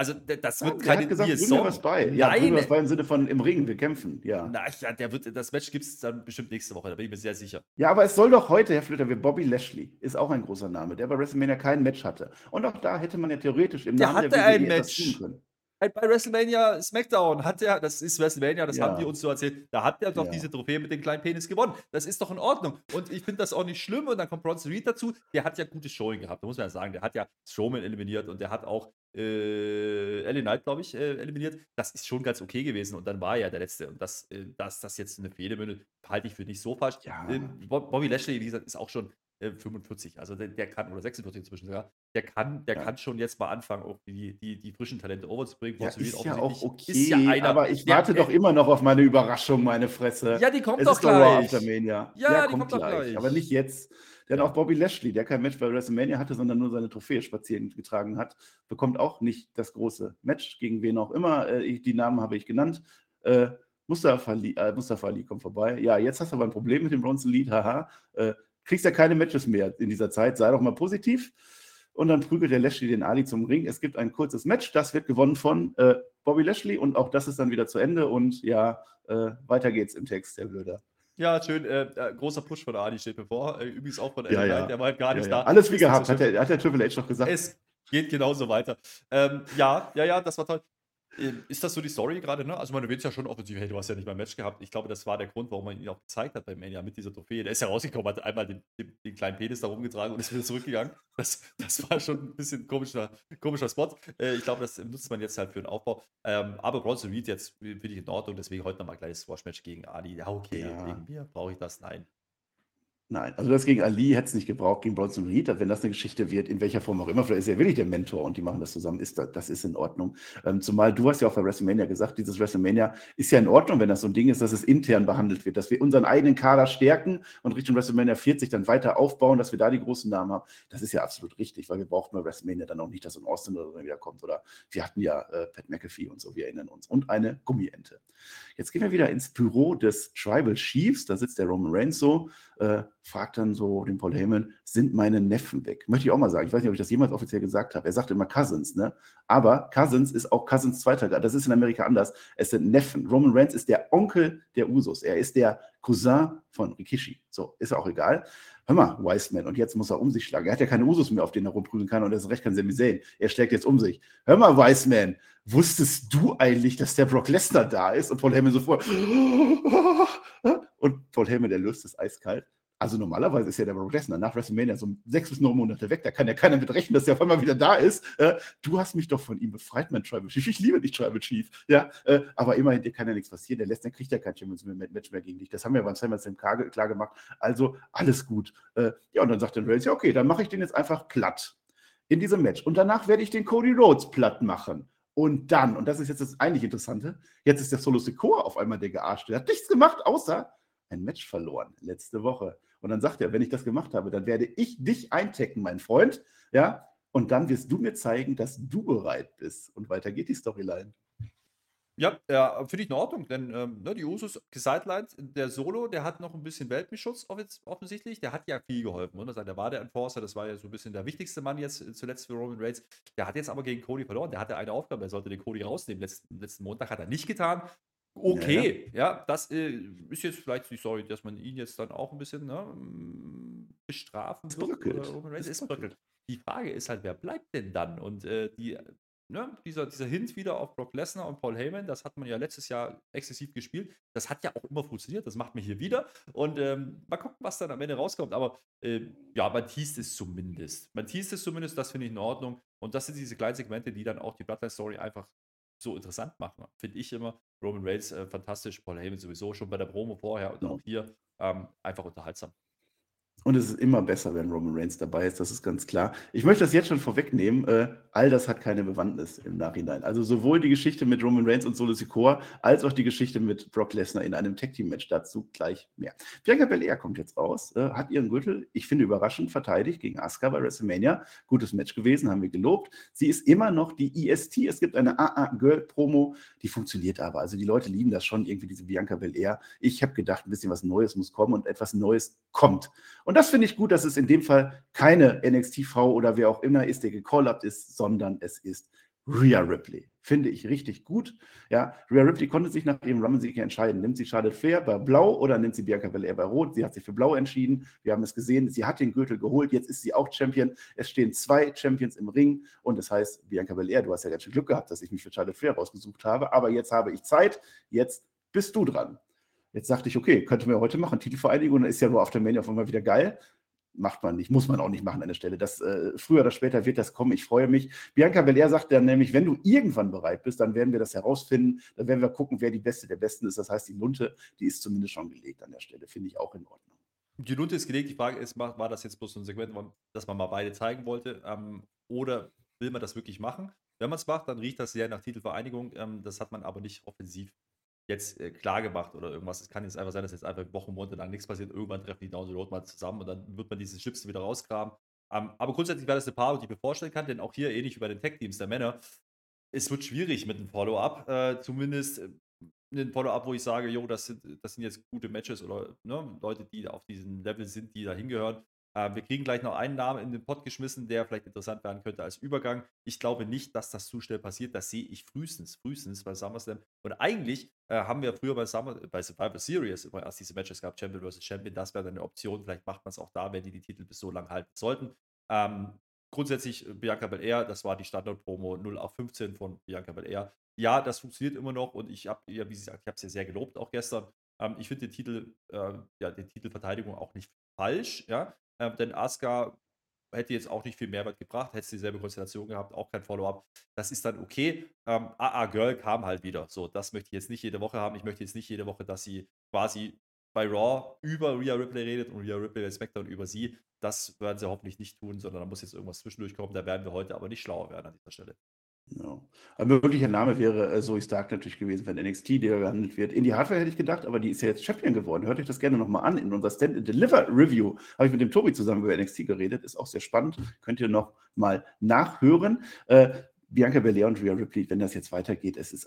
Also das wird ja, keine gesagt, bring mir was bei. Ja, Nein. was bei im Sinne von im Ring, wir kämpfen, ja. Na, ja, der wird, das Match gibt es dann bestimmt nächste Woche, da bin ich mir sehr sicher. Ja, aber es soll doch heute, Herr Flöter, wie Bobby Lashley, ist auch ein großer Name, der bei WrestleMania kein Match hatte. Und auch da hätte man ja theoretisch im der Namen der WWE ein Match. tun können halt bei WrestleMania SmackDown hat er, das ist WrestleMania, das ja. haben die uns so erzählt, da hat er doch ja. diese Trophäe mit dem kleinen Penis gewonnen. Das ist doch in Ordnung. Und ich finde das auch nicht schlimm. Und dann kommt Bronson Reed dazu. Der hat ja gute Showing gehabt, da muss man ja sagen. Der hat ja Strowman eliminiert und der hat auch äh, Ellie Knight, glaube ich, äh, eliminiert. Das ist schon ganz okay gewesen. Und dann war er ja der Letzte. Und das, äh, dass das jetzt eine Fehde mündet, halte ich für nicht so falsch. Ja. Ähm, Bobby Lashley, wie gesagt, ist auch schon 45, äh, also der, der, kann, oder 46 inzwischen sogar, der kann, der ja. kann schon jetzt mal anfangen, auch die, die, die frischen Talente overzubringen. Ja, ist ja auch okay, ist ja einer, aber ich warte doch immer noch auf meine Überraschung, meine Fresse. Ja, die kommt es doch gleich. Ja, ja, die kommt, kommt gleich. gleich. Aber nicht jetzt. Denn auch Bobby Lashley, der kein Match bei WrestleMania hatte, sondern nur seine Trophäe spazieren getragen hat, bekommt auch nicht das große Match, gegen wen auch immer. Äh, die Namen habe ich genannt. Äh, Mustafa Ali, äh, Mustafa Ali kommt vorbei. Ja, jetzt hast du aber ein Problem mit dem Bronson Lead, haha. Äh, kriegst ja keine Matches mehr in dieser Zeit, sei doch mal positiv. Und dann prügelt der Lashley den Ali zum Ring. Es gibt ein kurzes Match, das wird gewonnen von äh, Bobby Lashley und auch das ist dann wieder zu Ende. Und ja, äh, weiter geht's im Text, Herr Blöder. Ja, schön. Äh, äh, großer Push von Ali steht bevor. Äh, übrigens auch von Ja, ja. der war halt gar nicht da. Alles wie gehabt, hat der, hat der Triple H doch gesagt. Es geht genauso weiter. Ähm, ja, ja, ja, das war toll. Ähm, Ist das so die Story gerade, ne? Also, man wird ja schon offensiv, hey, du hast ja nicht mal ein Match gehabt. Ich glaube, das war der Grund, warum man ihn auch gezeigt hat bei Mania mit dieser Trophäe. Der ist ja rausgekommen, hat einmal den, den, den kleinen Penis da rumgetragen und ist wieder zurückgegangen. Das, das war schon ein bisschen komischer, komischer Spot. Äh, ich glaube, das nutzt man jetzt halt für den Aufbau. Ähm, aber Bronson Reed jetzt finde ich in Ordnung, deswegen heute nochmal ein kleines Squash-Match gegen Ali. Ja, okay, Ja. wegen mir brauche ich das? Nein. Nein, also das gegen Ali hätte es nicht gebraucht, gegen Bronson Reed, wenn das eine Geschichte wird, in welcher Form auch immer, vielleicht ist er wirklich der Mentor und die machen das zusammen, ist das, das ist in Ordnung. Ähm, zumal du hast ja auch bei WrestleMania gesagt, dieses WrestleMania ist ja in Ordnung, wenn das so ein Ding ist, dass es intern behandelt wird, dass wir unseren eigenen Kader stärken und Richtung WrestleMania 40 dann weiter aufbauen, dass wir da die großen Namen haben. Das ist ja absolut richtig, weil wir brauchten bei WrestleMania dann auch nicht, dass ein Austin oder so wieder kommt oder wir hatten ja äh, Pat McAfee und so, wir erinnern uns. Und eine Gummiente. Jetzt gehen wir wieder ins Büro des Tribal Chiefs, da sitzt der Roman Reigns so, äh, fragt dann so den Paul Heyman, sind meine Neffen weg? Möchte ich auch mal sagen. Ich weiß nicht, ob ich das jemals offiziell gesagt habe. Er sagt immer Cousins, ne? Aber Cousins ist auch Cousins zweiter Grad. Das ist in Amerika anders. Es sind Neffen. Roman Reigns ist der Onkel der Usos. Er ist der Cousin von Rikishi. So, ist auch egal. Hör mal, Wiseman, und jetzt muss er um sich schlagen. Er hat ja keine Usos mehr, auf denen er rumprügeln kann, und er ist recht kein Sami Zayn. Er schlägt jetzt um sich. Hör mal, Wiseman, wusstest du eigentlich, dass der Brock Lesnar da ist? Und Paul Heyman sofort. Und Paul Heyman, der löst es eiskalt. Also normalerweise ist ja der Brock Lesnar nach WrestleMania so sechs bis neun Monate weg. Da kann ja keiner mit rechnen, dass der auf einmal wieder da ist. Äh, du hast mich doch von ihm befreit, mein Tribal Chief. Ich liebe dich, Tribal Chief. Ja, äh, aber immerhin, dir kann ja nichts passieren. Der Lesnar kriegt ja kein Champions Match mehr gegen dich. Das haben wir beim SummerSlam klar, klar gemacht. Also alles gut. Äh, ja, und dann sagt der Reigns, ja okay, dann mache ich den jetzt einfach platt in diesem Match. Und danach werde ich den Cody Rhodes platt machen. Und dann, und das ist jetzt das eigentlich Interessante, jetzt ist der Solo Secor auf einmal der gearschte. Der hat nichts gemacht, außer ein Match verloren letzte Woche. Und dann sagt er, wenn ich das gemacht habe, dann werde ich dich eintecken, mein Freund. Ja, und dann wirst du mir zeigen, dass du bereit bist. Und weiter geht die Storyline. Ja, ja finde ich in Ordnung, denn ähm, ne, die Usos gesidelined, der Solo, der hat noch ein bisschen offens- offensichtlich, der hat ja viel geholfen. Und der war der Enforcer, das war ja so ein bisschen der wichtigste Mann jetzt äh, zuletzt für Roman Reigns. Der hat jetzt aber gegen Cody verloren, der hatte eine Aufgabe, er sollte den Cody rausnehmen. Letzten, letzten Montag hat er nicht getan. Okay, ja, das äh, ist jetzt vielleicht die Story, dass man ihn jetzt dann auch ein bisschen ne, m, bestrafen Es wird. Roman Reigns Es ist bröckelt. Die Frage ist halt, wer bleibt denn dann? Und äh, die, ne, dieser, dieser Hint wieder auf Brock Lesnar und Paul Heyman, das hat man ja letztes Jahr exzessiv gespielt. Das hat ja auch immer funktioniert. Das macht man hier wieder. Und ähm, mal gucken, was dann am Ende rauskommt. Aber äh, ja, man teast es zumindest. Man teast es zumindest, das finde ich in Ordnung. Und das sind diese kleinen Segmente, die dann auch die Bloodline-Story einfach so interessant machen. Finde ich immer. Roman Reigns äh, fantastisch, Paul Heyman sowieso schon bei der Promo vorher und auch hier ähm, einfach unterhaltsam. Und es ist immer besser, wenn Roman Reigns dabei ist, das ist ganz klar. Ich möchte das jetzt schon vorwegnehmen. Äh, all das hat keine Bewandtnis im Nachhinein. Also sowohl die Geschichte mit Roman Reigns und Solo Sikoa, als auch die Geschichte mit Brock Lesnar in einem Tag-Team-Match. Dazu gleich mehr. Bianca Belair kommt jetzt raus, äh, hat ihren Gürtel, ich finde überraschend, verteidigt gegen Asuka bei WrestleMania. Gutes Match gewesen, haben wir gelobt. Sie ist immer noch die EST. Es gibt eine AA-Girl-Promo, die funktioniert aber. Also die Leute lieben das schon, irgendwie diese Bianca Belair. Ich habe gedacht, ein bisschen was Neues muss kommen und etwas Neues kommt. Und das finde ich gut, dass es in dem Fall keine NXT-Frau oder wer auch immer ist, der gecallt ist, sondern es ist Rhea Ripley. Finde ich richtig gut. Ja, Rhea Ripley konnte sich nach ihrem Rumble-Sieg entscheiden. Nimmt sie Charlotte Flair bei Blau oder nimmt sie Bianca Belair bei Rot? Sie hat sich für Blau entschieden. Wir haben es gesehen. Sie hat den Gürtel geholt. Jetzt ist sie auch Champion. Es stehen zwei Champions im Ring. Und das heißt, Bianca Belair, du hast ja ganz schön Glück gehabt, dass ich mich für Charlotte Flair rausgesucht habe. Aber jetzt habe ich Zeit. Jetzt bist du dran. Jetzt sagte ich, okay, könnten wir heute machen. Titelvereinigung, dann ist ja nur auf der Mania auf einmal wieder geil. Macht man nicht, muss man auch nicht machen an der Stelle. Das, äh, früher oder später wird das kommen. Ich freue mich. Bianca Belair sagt dann nämlich, wenn du irgendwann bereit bist, dann werden wir das herausfinden. Dann werden wir gucken, wer die Beste der Besten ist. Das heißt, die Lunte, die ist zumindest schon gelegt an der Stelle. Finde ich auch in Ordnung. Die Lunte ist gelegt. Die Frage ist, war das jetzt bloß ein Segment, das man mal beide zeigen wollte? Ähm, oder will man das wirklich machen? Wenn man es macht, dann riecht das sehr nach Titelvereinigung. Ähm, das hat man aber nicht offensiv jetzt äh, klar gemacht oder irgendwas. Es kann jetzt einfach sein, dass jetzt einfach Wochen, Monate lang nichts passiert. Irgendwann treffen die Down the Road mal zusammen und dann wird man diese Chips wieder rausgraben. Ähm, aber grundsätzlich wäre das eine Paarung, die ich mir vorstellen kann, denn auch hier, ähnlich wie bei den Tech-Teams der Männer, es wird schwierig mit einem Follow-up. Äh, zumindest äh, ein Follow-up, wo ich sage, jo, das sind, das sind jetzt gute Matches oder ne, Leute, die auf diesem Level sind, die da hingehören. Äh, wir kriegen gleich noch einen Namen in den Pott geschmissen, der vielleicht interessant werden könnte als Übergang. Ich glaube nicht, dass das zu schnell passiert. Das sehe ich frühestens, frühestens bei SummerSlam. Und eigentlich äh, haben wir früher bei, Summer, bei Survivor Series immer erst diese Matches gehabt, Champion vs. Champion. Das wäre dann eine Option. Vielleicht macht man es auch da, wenn die die Titel bis so lange halten sollten. Ähm, grundsätzlich äh, Bianca Belair, das war die Standard-Promo 0 auf 15 von Bianca Belair. Ja, das funktioniert immer noch und ich habe ja, wie gesagt, ich habe es ja sehr gelobt, auch gestern. Ähm, ich finde den Titel, äh, ja, die Titelverteidigung auch nicht falsch, ja. Ähm, denn Asuka hätte jetzt auch nicht viel Mehrwert gebracht, hätte dieselbe Konstellation gehabt, auch kein Follow-up. Das ist dann okay. Ähm, AA Girl kam halt wieder. So, das möchte ich jetzt nicht jede Woche haben. Ich möchte jetzt nicht jede Woche, dass sie quasi bei Raw über Rhea Ripley redet und Rhea Ripley bei SmackDown über sie. Das werden sie hoffentlich nicht tun, sondern da muss jetzt irgendwas zwischendurch kommen. Da werden wir heute aber nicht schlauer werden an dieser Stelle. Ja. Ein möglicher Name wäre äh, Zoe Stark natürlich gewesen, wenn NXT der gehandelt wird. In die Hardware hätte ich gedacht, aber die ist ja jetzt Champion geworden. Hört euch das gerne nochmal an. In unserer Stand and Deliver Review habe ich mit dem Tobi zusammen über NXT geredet. Ist auch sehr spannend. Könnt ihr noch mal nachhören. Äh, Bianca Belair und Rhea Ripley, wenn das jetzt weitergeht, es ist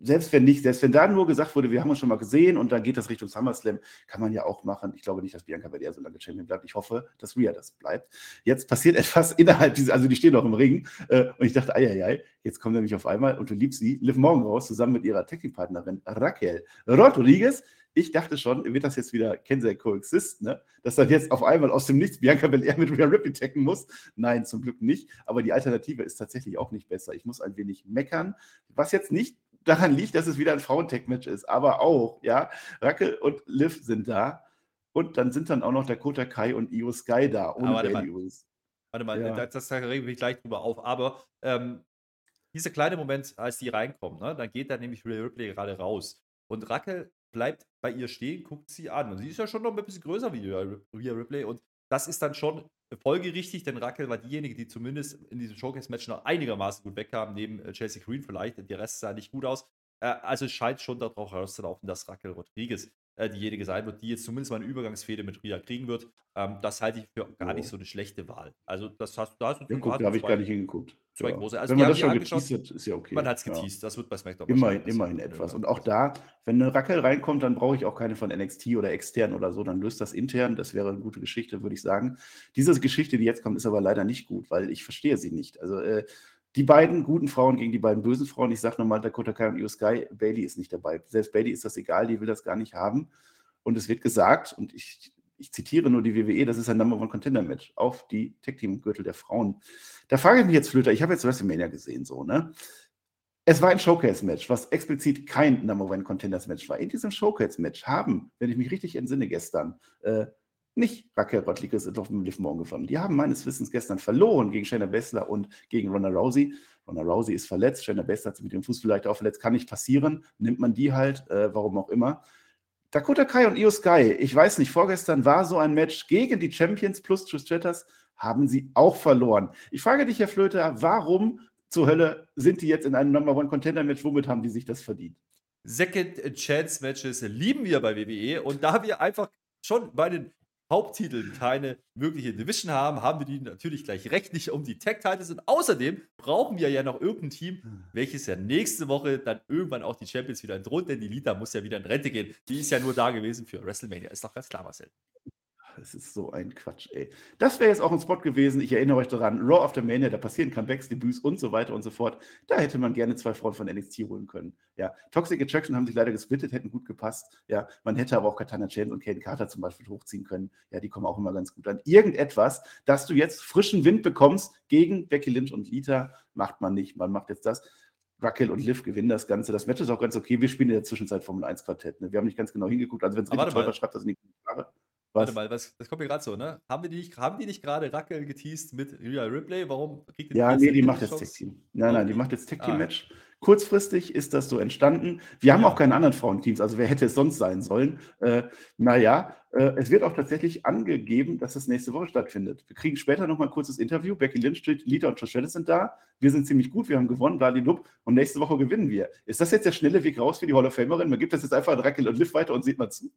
selbst wenn nicht, selbst wenn da nur gesagt wurde, wir haben uns schon mal gesehen und dann geht das Richtung SummerSlam, kann man ja auch machen. Ich glaube nicht, dass Bianca Belair so lange Champion bleibt. Ich hoffe, dass Rhea das bleibt. Jetzt passiert etwas innerhalb dieses, also die stehen noch im Ring äh, und ich dachte, ei, jetzt kommt nämlich auf einmal und du liebst sie, Liv Morgan raus, zusammen mit ihrer Technikpartnerin Raquel Rodriguez. Ich dachte schon, wird das jetzt wieder Kensei Coexist, ne? dass dann jetzt auf einmal aus dem Nichts Bianca Belair mit Rhea Ripley tacken muss. Nein, zum Glück nicht. Aber die Alternative ist tatsächlich auch nicht besser. Ich muss ein wenig meckern, was jetzt nicht daran liegt, dass es wieder ein Frauentech-Match ist, aber auch, ja, Rackel und Liv sind da. Und dann sind dann auch noch Dakota Kai und Io Sky da, ohne warte Bailey mal, warte mal, ja. das, das regen wir gleich drüber auf, aber ähm, dieser kleine Moment, als die reinkommen, ne, dann geht dann nämlich Rhea Ripley gerade raus. Und Rackel bleibt bei ihr stehen, guckt sie an. Und sie ist ja schon noch ein bisschen größer wie Rhea Ripley. Und das ist dann schon folgerichtig, denn Rackel war diejenige, die zumindest in diesem Showcase-Match noch einigermaßen gut wegkam, neben äh, Chelsea Green vielleicht. Der Rest sah nicht gut aus. Äh, also es scheint schon darauf herauszulaufen, dass Rackel Rodriguez diejenige sein wird, die jetzt zumindest mal eine Übergangsfehde mit Ria kriegen wird. Ähm, das halte ich für gar nicht so eine schlechte Wahl. Also das hast, da hast du ja, da habe ich gar nicht hingeguckt. Zwei ja. große. Also Wenn man das schon geteased hat, ist ja okay. Man hat es geteased, ja. das wird bei SmackDown Immerhin, immerhin etwas. Und auch da, wenn eine Rackel reinkommt, dann brauche ich auch keine von NXT oder extern oder so, dann löst das intern. Das wäre eine gute Geschichte, würde ich sagen. Diese Geschichte, die jetzt kommt, ist aber leider nicht gut, weil ich verstehe sie nicht. Also äh, die beiden guten Frauen gegen die beiden bösen Frauen. Ich sage nochmal, Dakota Kai und Io Sky, Bailey ist nicht dabei. Selbst Bailey ist das egal, die will das gar nicht haben. Und es wird gesagt, und ich, ich zitiere nur die WWE, das ist ein Number One Contender Match auf die Tag Team Gürtel der Frauen. Da frage ich mich jetzt, Flöter, ich habe jetzt WrestleMania gesehen, so, ne? Es war ein Showcase-Match, was explizit kein Number One Contenders Match war. In diesem Showcase-Match haben, wenn ich mich richtig entsinne gestern, äh, nicht Raquel Rodriguez und Liv Morgan gewonnen. Die haben meines Wissens gestern verloren gegen Shayna Baszler und gegen Ronda Rousey. Ronda Rousey ist verletzt, Shayna Baszler hat sich mit dem Fuß vielleicht auch verletzt, kann nicht passieren. Nimmt man die halt, äh, warum auch immer. Dakota Kai und Io Sky, ich weiß nicht, vorgestern war so ein Match gegen die Champions plus Trish Stratus, haben sie auch verloren. Ich frage dich, Herr Flöter, warum zur Hölle sind die jetzt in einem Number One Contender Match? Womit haben die sich das verdient? Second Chance Matches lieben wir bei WWE und da wir einfach schon bei den Haupttiteln keine wirkliche Division haben, haben wir die natürlich gleich rechtlich um die Tag-Titles. Und außerdem brauchen wir ja noch irgendein Team, hm. welches ja nächste Woche dann irgendwann auch die Champions wieder entthront, denn die Lita muss ja wieder in Rente gehen. Die ist ja nur da gewesen für WrestleMania. Ist doch ganz klar, Marcel. Das ist so ein Quatsch, ey. Das wäre jetzt auch ein Spot gewesen. Ich erinnere euch daran, Raw of the Mania, da passieren Comebacks, Debüts und so weiter und so fort. Da hätte man gerne zwei Frauen von NXT holen können. Ja, Toxic Attraction haben sich leider gesplittet, hätten gut gepasst. Ja, man hätte aber auch Katana James und Kane Carter zum Beispiel hochziehen können. Ja, die kommen auch immer ganz gut an. Irgendetwas, dass du jetzt frischen Wind bekommst gegen Becky Lynch und Lita, macht man nicht. Man macht jetzt das. Raquel und Liv gewinnen das Ganze. Das Match ist auch ganz okay. Wir spielen in der Zwischenzeit Formel 1 Quartett. Ne? Wir haben nicht ganz genau hingeguckt. Also, wenn es richtig toll war, schreibt das in die Kommentare. Warte mal, was, das kommt mir gerade so, ne? Haben, wir die nicht, haben die nicht gerade Rackel geteased mit Rhea Ripley? Warum kriegt die Ja, nee, die macht jetzt Tag Team. Nein, nein, die macht jetzt Tag Team ah. Match. Kurzfristig ist das so entstanden. Wir haben ja. auch keine anderen Frauenteams, also wer hätte es sonst sein sollen? Äh, naja, es wird auch tatsächlich angegeben, dass es nächste Woche stattfindet. Wir kriegen später nochmal ein kurzes Interview. Becky Lynch, Lita und Josh sind da. Wir sind ziemlich gut, wir haben gewonnen, Bladilup. Und nächste Woche gewinnen wir. Ist das jetzt der schnelle Weg raus für die Hall of Famerin? Man gibt das jetzt einfach an Rackel und Liv weiter und sieht mal zu.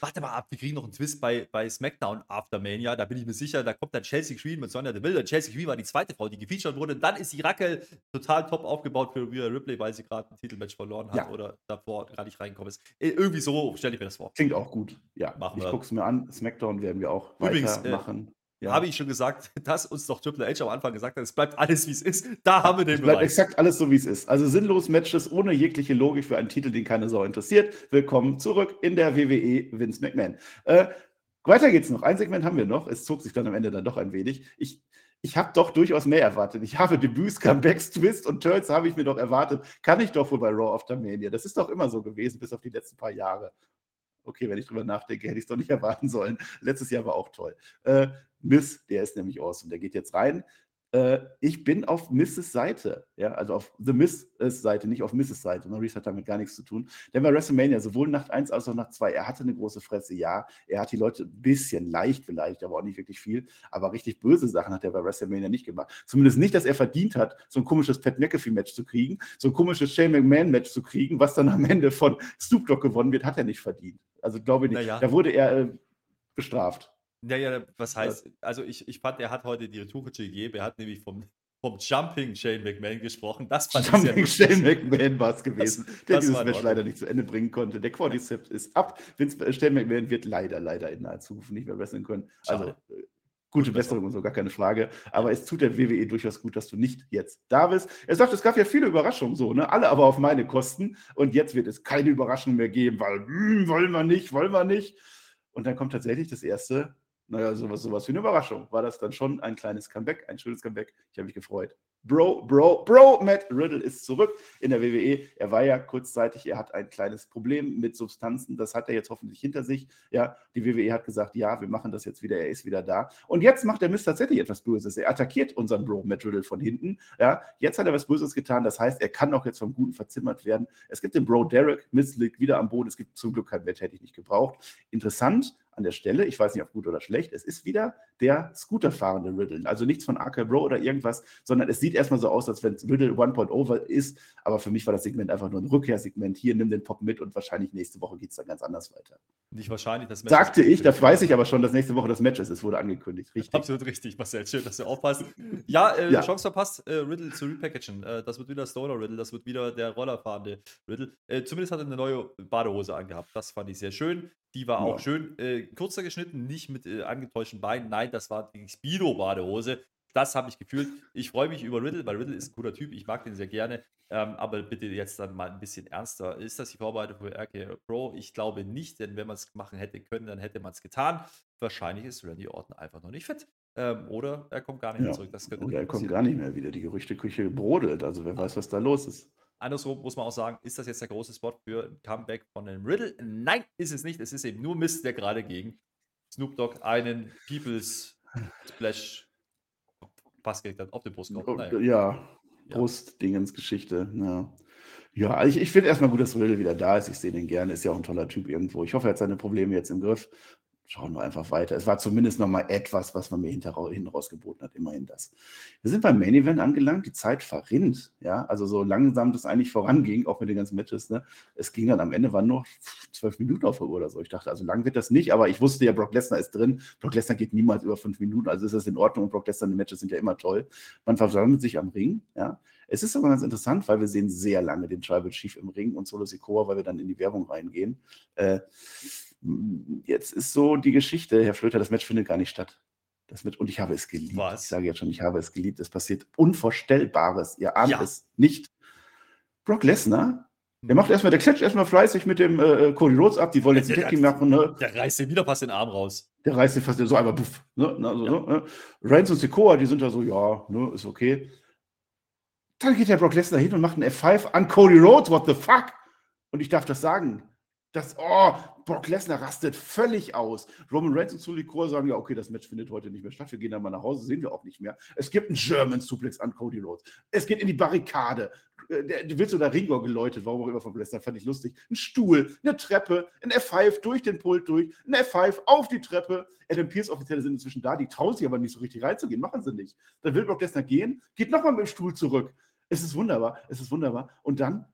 Warte mal ab, wir kriegen noch einen Twist bei, bei SmackDown After Mania. Da bin ich mir sicher, da kommt dann Chelsea Green mit Sonja Deville. Und Chelsea Green war die zweite Frau, die gefeatured wurde. Dann ist die Rackel total top aufgebaut für Rhea Ripley, weil sie gerade ein Titelmatch verloren hat Ja. oder davor gar nicht reingekommen ist. Äh, Irgendwie so stelle ich mir das vor. Klingt auch gut. Ja, Machen wir. Es mir an. Smackdown werden wir auch Übrigens, weitermachen. ja. Habe ich schon gesagt, dass uns doch Triple H am Anfang gesagt hat, es bleibt alles wie es ist. Da haben wir den Es bleibt Beweis. exakt alles so, wie es ist. Also sinnlos Matches ohne jegliche Logik für einen Titel, den keine Sau interessiert. Willkommen zurück in der WWE Vince McMahon. Äh, weiter geht's noch. Ein Segment haben wir noch. Es zog sich dann am Ende dann doch ein wenig. Ich, ich habe doch durchaus mehr erwartet. Ich habe Debüts, Comebacks, Twists und Turns habe ich mir doch erwartet. Kann ich doch wohl bei Raw After Mania. Das ist doch immer so gewesen, bis auf die letzten paar Jahre. Okay, wenn ich drüber nachdenke, hätte ich es doch nicht erwarten sollen. Letztes Jahr war auch toll. Äh, Miss, der ist nämlich awesome. Der geht jetzt rein. Äh, ich bin auf Misses Seite, ja, also auf The Miss Seite, nicht auf Misses Seite. Maurice hat damit gar nichts zu tun. Denn bei WrestleMania, sowohl Nacht 1 als auch Nacht 2, er hatte eine große Fresse, ja. Er hat die Leute ein bisschen leicht vielleicht, aber auch nicht wirklich viel. Aber richtig böse Sachen hat er bei WrestleMania nicht gemacht. Zumindest nicht, dass er verdient hat, so ein komisches Pat McAfee-Match zu kriegen, so ein komisches Shane McMahon-Match zu kriegen, was dann am Ende von Snoop Dogg gewonnen wird, hat er nicht verdient. Also glaube ich nicht. Naja. Da wurde er äh, bestraft. Ja, ja, was heißt, also ich, ich fand, er hat heute die Retourkutsche gegeben. Er hat nämlich vom, vom Jumping Shane McMahon gesprochen. Das fand ich sehr Jumping. Shane McMahon war es gewesen, Das- der das dieses Match leider nicht zu Ende bringen konnte. Der Quadriceps ist ab. Vince äh, Shane McMahon wird leider, leider in naher Zukunft nicht mehr wresteln können. Also Schade. äh, gute Besserung und so, gar keine Frage. Aber es tut der WWE durchaus gut, dass du nicht jetzt da bist. Er sagt, es gab ja viele Überraschungen so, ne? Alle aber auf meine Kosten. Und jetzt wird es keine Überraschung mehr geben, weil hm, wollen wir nicht, wollen wir nicht. Und dann kommt tatsächlich das erste, naja, sowas, sowas wie eine Überraschung. War das dann schon ein kleines Comeback, ein schönes Comeback? Ich habe mich gefreut. Bro, Bro, Bro, Matt Riddle ist zurück in der WWE. Er war ja kurzzeitig, er hat ein kleines Problem mit Substanzen. Das hat er jetzt hoffentlich hinter sich. Ja, die WWE hat gesagt, ja, wir machen das jetzt wieder. Er ist wieder da. Und jetzt macht der Mist tatsächlich etwas Böses. Er attackiert unseren Bro, Matt Riddle von hinten. Ja, jetzt hat er was Böses getan. Das heißt, er kann auch jetzt vom Guten verzimmert werden. Es gibt den Bro Derek. Mist liegt wieder am Boden. Es gibt zum Glück kein Match, hätte ich nicht gebraucht. Interessant an der Stelle, ich weiß nicht, ob gut oder schlecht, es ist wieder der Scooterfahrende Riddle. Also nichts von RK Bro oder irgendwas, sondern es sieht erstmal so aus, als wenn es Riddle 1.0 ist. Aber für mich war das Segment einfach nur ein Rückkehrsegment. Hier, nimm den Pop mit und wahrscheinlich nächste Woche geht es dann ganz anders weiter. Nicht wahrscheinlich, das Match Sagte ich, das weiß ich aber schon, dass nächste Woche das Match ist. Es wurde angekündigt. Richtig. Absolut richtig, Marcel. Schön, dass du aufpasst. Ja, äh, Ja. Chance verpasst, äh, Riddle zu repackagen. Äh, das wird wieder Stoner Riddle, das wird wieder der rollerfahrende Riddle. Äh, zumindest hat er eine neue Badehose angehabt. Das fand ich sehr schön. Die war auch Ja. schön äh, kürzer geschnitten, nicht mit äh, angetäuschten Beinen. Nein, das war die Speedo-Badehose. Das habe ich gefühlt. Ich freue mich über Riddle, weil Riddle ist ein cooler Typ. Ich mag den sehr gerne. Ähm, aber bitte jetzt dann mal ein bisschen ernster. Ist das die Vorbereitung für RK Pro? Ich glaube nicht, denn wenn man es machen hätte können, dann hätte man es getan. Wahrscheinlich ist Randy Orton einfach noch nicht fit. Ähm, oder er kommt gar nicht mehr Ja. zurück. Das Oder er kommt gar nicht mehr wieder. Die Gerüchteküche brodelt. Also wer weiß, was da los ist. Andersrum muss man auch sagen, ist das jetzt der große Spot für ein Comeback von einem Riddle? Nein, ist es nicht. Es ist eben nur Mist, der gerade gegen Snoop Dogg einen People's Splash fast gekriegt hat auf den Brust. Oh, Naja. Ja, Brustdingensgeschichte. Ja, ja ich, ich finde erstmal gut, dass Riddle wieder da ist. Ich sehe den gerne. Ist ja auch ein toller Typ irgendwo. Ich hoffe, er hat seine Probleme jetzt im Griff. Schauen wir einfach weiter. Es war zumindest noch mal etwas, was man mir hinten rausgeboten hat. Immerhin das. Wir sind beim Main Event angelangt. Die Zeit verrinnt. Ja, also so langsam das eigentlich voranging, auch mit den ganzen Matches. Ne? Es ging dann am Ende, waren nur zwölf Minuten auf der Uhr oder so. Ich dachte, also lang wird das nicht, aber ich wusste ja, Brock Lesnar ist drin. Brock Lesnar geht niemals über fünf Minuten, also ist das in Ordnung und Brock Lesnar, die Matches sind ja immer toll. Man versammelt sich am Ring, ja. Es ist aber ganz interessant, weil wir sehen sehr lange den Tribal Chief im Ring und Solo Sikoa, weil wir dann in die Werbung reingehen. Äh, jetzt ist so die Geschichte, Herr Flöter, das Match findet gar nicht statt. Das Match, und ich habe es geliebt. Was? Ich sage jetzt schon, ich habe es geliebt. Es passiert Unvorstellbares. Ihr ahnt Ja. es nicht. Brock Lesnar, der macht erstmal, der klatscht erstmal fleißig mit dem äh, Cody Rhodes ab. Die wollen jetzt ein Tag Team machen, ne? Der reißt dir wieder fast den Arm raus. Der reißt den fast so einmal puff. Ne? Na, so, ne? Reigns und Sikoa, die sind da so, ja, ne, ist okay. Dann geht der Brock Lesnar hin und macht einen F5 an Cody Rhodes, what the fuck? Und ich darf das sagen. Das, oh, Brock Lesnar rastet völlig aus. Roman Reigns und Sully Core sagen, ja, okay, das Match findet heute nicht mehr statt. Wir gehen dann mal nach Hause, sehen wir auch nicht mehr. Es gibt einen German Suplex an Cody Rhodes. Es geht in die Barrikade. Äh, Der, wird so der Ringo geläutet, warum auch immer von Lesnar, fand ich lustig. Ein Stuhl, eine Treppe, ein F5 durch den Pult durch, ein F5 auf die Treppe. Adam Pierce Offizielle sind inzwischen da, die trauen sich aber nicht so richtig reinzugehen, machen sie nicht. Dann will Brock Lesnar gehen, geht nochmal mit dem Stuhl zurück. Es ist wunderbar, es ist wunderbar. Und dann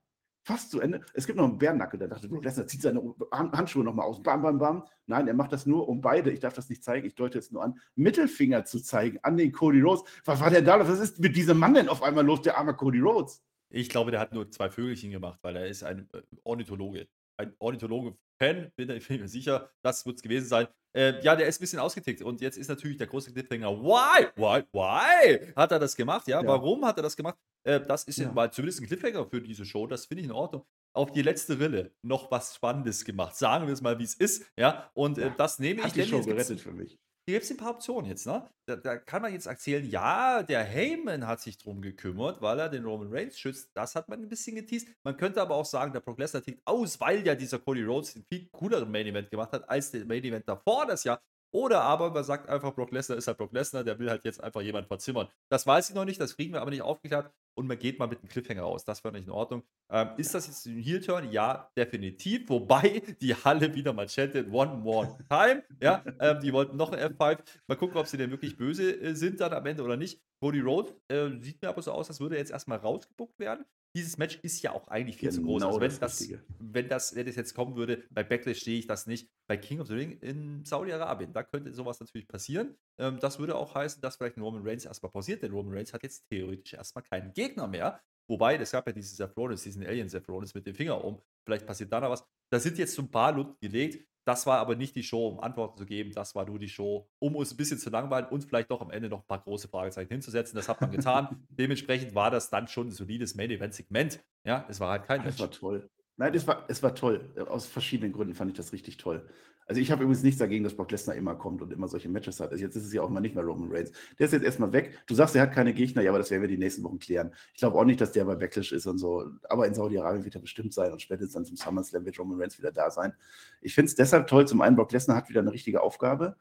fast zu Ende. Es gibt noch einen Bärnackel, der dachte, Brock Lesnar zieht seine Handschuhe nochmal aus. Bam, bam, bam. Nein, er macht das nur, um beide, ich darf das nicht zeigen, ich deute es nur an, Mittelfinger zu zeigen an den Cody Rhodes. Was war denn da? Was ist mit diesem Mann denn auf einmal los, der arme Cody Rhodes? Ich glaube, der hat nur zwei Vögelchen gemacht, weil er ist ein äh, Ornithologe. Ein Ornithologe-Fan, bin ich mir sicher, das wird es gewesen sein. Äh, ja, der ist ein bisschen ausgetickt und jetzt ist natürlich der große Cliffhanger. Why? Why? Why? Hat er das gemacht? Ja, Ja. warum hat er das gemacht? Äh, das ist Ja. mal zumindest ein Cliffhanger für diese Show. Das finde ich in Ordnung. Auf die letzte Rille noch was Spannendes gemacht. Sagen wir es mal, wie es ist. Ja, und äh, Ja. das nehme ich. Die Show gerettet für mich. hier gibt es ein paar Optionen jetzt, ne? Da, da kann man jetzt erzählen, ja, der Heyman hat sich drum gekümmert, weil er den Roman Reigns schützt. Das hat man ein bisschen geteased. Man könnte aber auch sagen, der Brock Lesnar tickt aus, weil ja dieser Cody Rhodes den viel cooleren Main Event gemacht hat, als der Main Event davor das Jahr. Oder aber man sagt einfach, Brock Lesnar ist halt Brock Lesnar, der will halt jetzt einfach jemand verzimmern. Das weiß ich noch nicht, das kriegen wir aber nicht aufgeklärt. Und man geht mal mit einem Cliffhanger raus. Das wäre nicht in Ordnung. Ähm, ist das jetzt ein Heel-Turn? Ja, definitiv. Wobei die Halle wieder mal chattet, one more time. Ja, ähm, die wollten noch ein F5. Mal gucken, ob sie denn wirklich böse äh, sind dann am Ende oder nicht. Cody Rhodes äh, sieht mir aber so aus, als würde er jetzt erstmal rausgebuckt werden. Dieses Match ist ja auch eigentlich viel zu groß. Genau Also wenn das wenn, das, wenn das jetzt kommen würde, bei Backlash sehe ich das nicht. Bei King of the Ring in Saudi-Arabien, da könnte sowas natürlich passieren. Ähm, das würde auch heißen, dass vielleicht ein Roman Reigns erstmal pausiert, denn Roman Reigns hat jetzt theoretisch erstmal keinen Gegner mehr. Wobei, es gab ja dieses Seth diesen Alien Seth mit dem Finger um. Vielleicht passiert da noch was. Da sind jetzt so ein paar Lunden gelegt. Das war aber nicht die Show, um Antworten zu geben. Das war nur die Show, um uns ein bisschen zu langweilen und vielleicht doch am Ende noch ein paar große Fragezeichen hinzusetzen. Das hat man getan. Dementsprechend war das dann schon ein solides Main-Event-Segment. Ja, es war halt kein Das war Match. toll. Nein, es war, es war toll. Aus verschiedenen Gründen fand ich das richtig toll. Also ich habe übrigens nichts dagegen, dass Brock Lesnar immer kommt und immer solche Matches hat. Also jetzt ist es ja auch mal nicht mehr Roman Reigns. Der ist jetzt erstmal weg. Du sagst, er hat keine Gegner, ja, aber das werden wir die nächsten Wochen klären. Ich glaube auch nicht, dass der bei Backlash ist und so. Aber in Saudi-Arabien wird er bestimmt sein und spätestens dann zum SummerSlam wird Roman Reigns wieder da sein. Ich finde es deshalb toll. Zum einen, Brock Lesnar hat wieder eine richtige Aufgabe.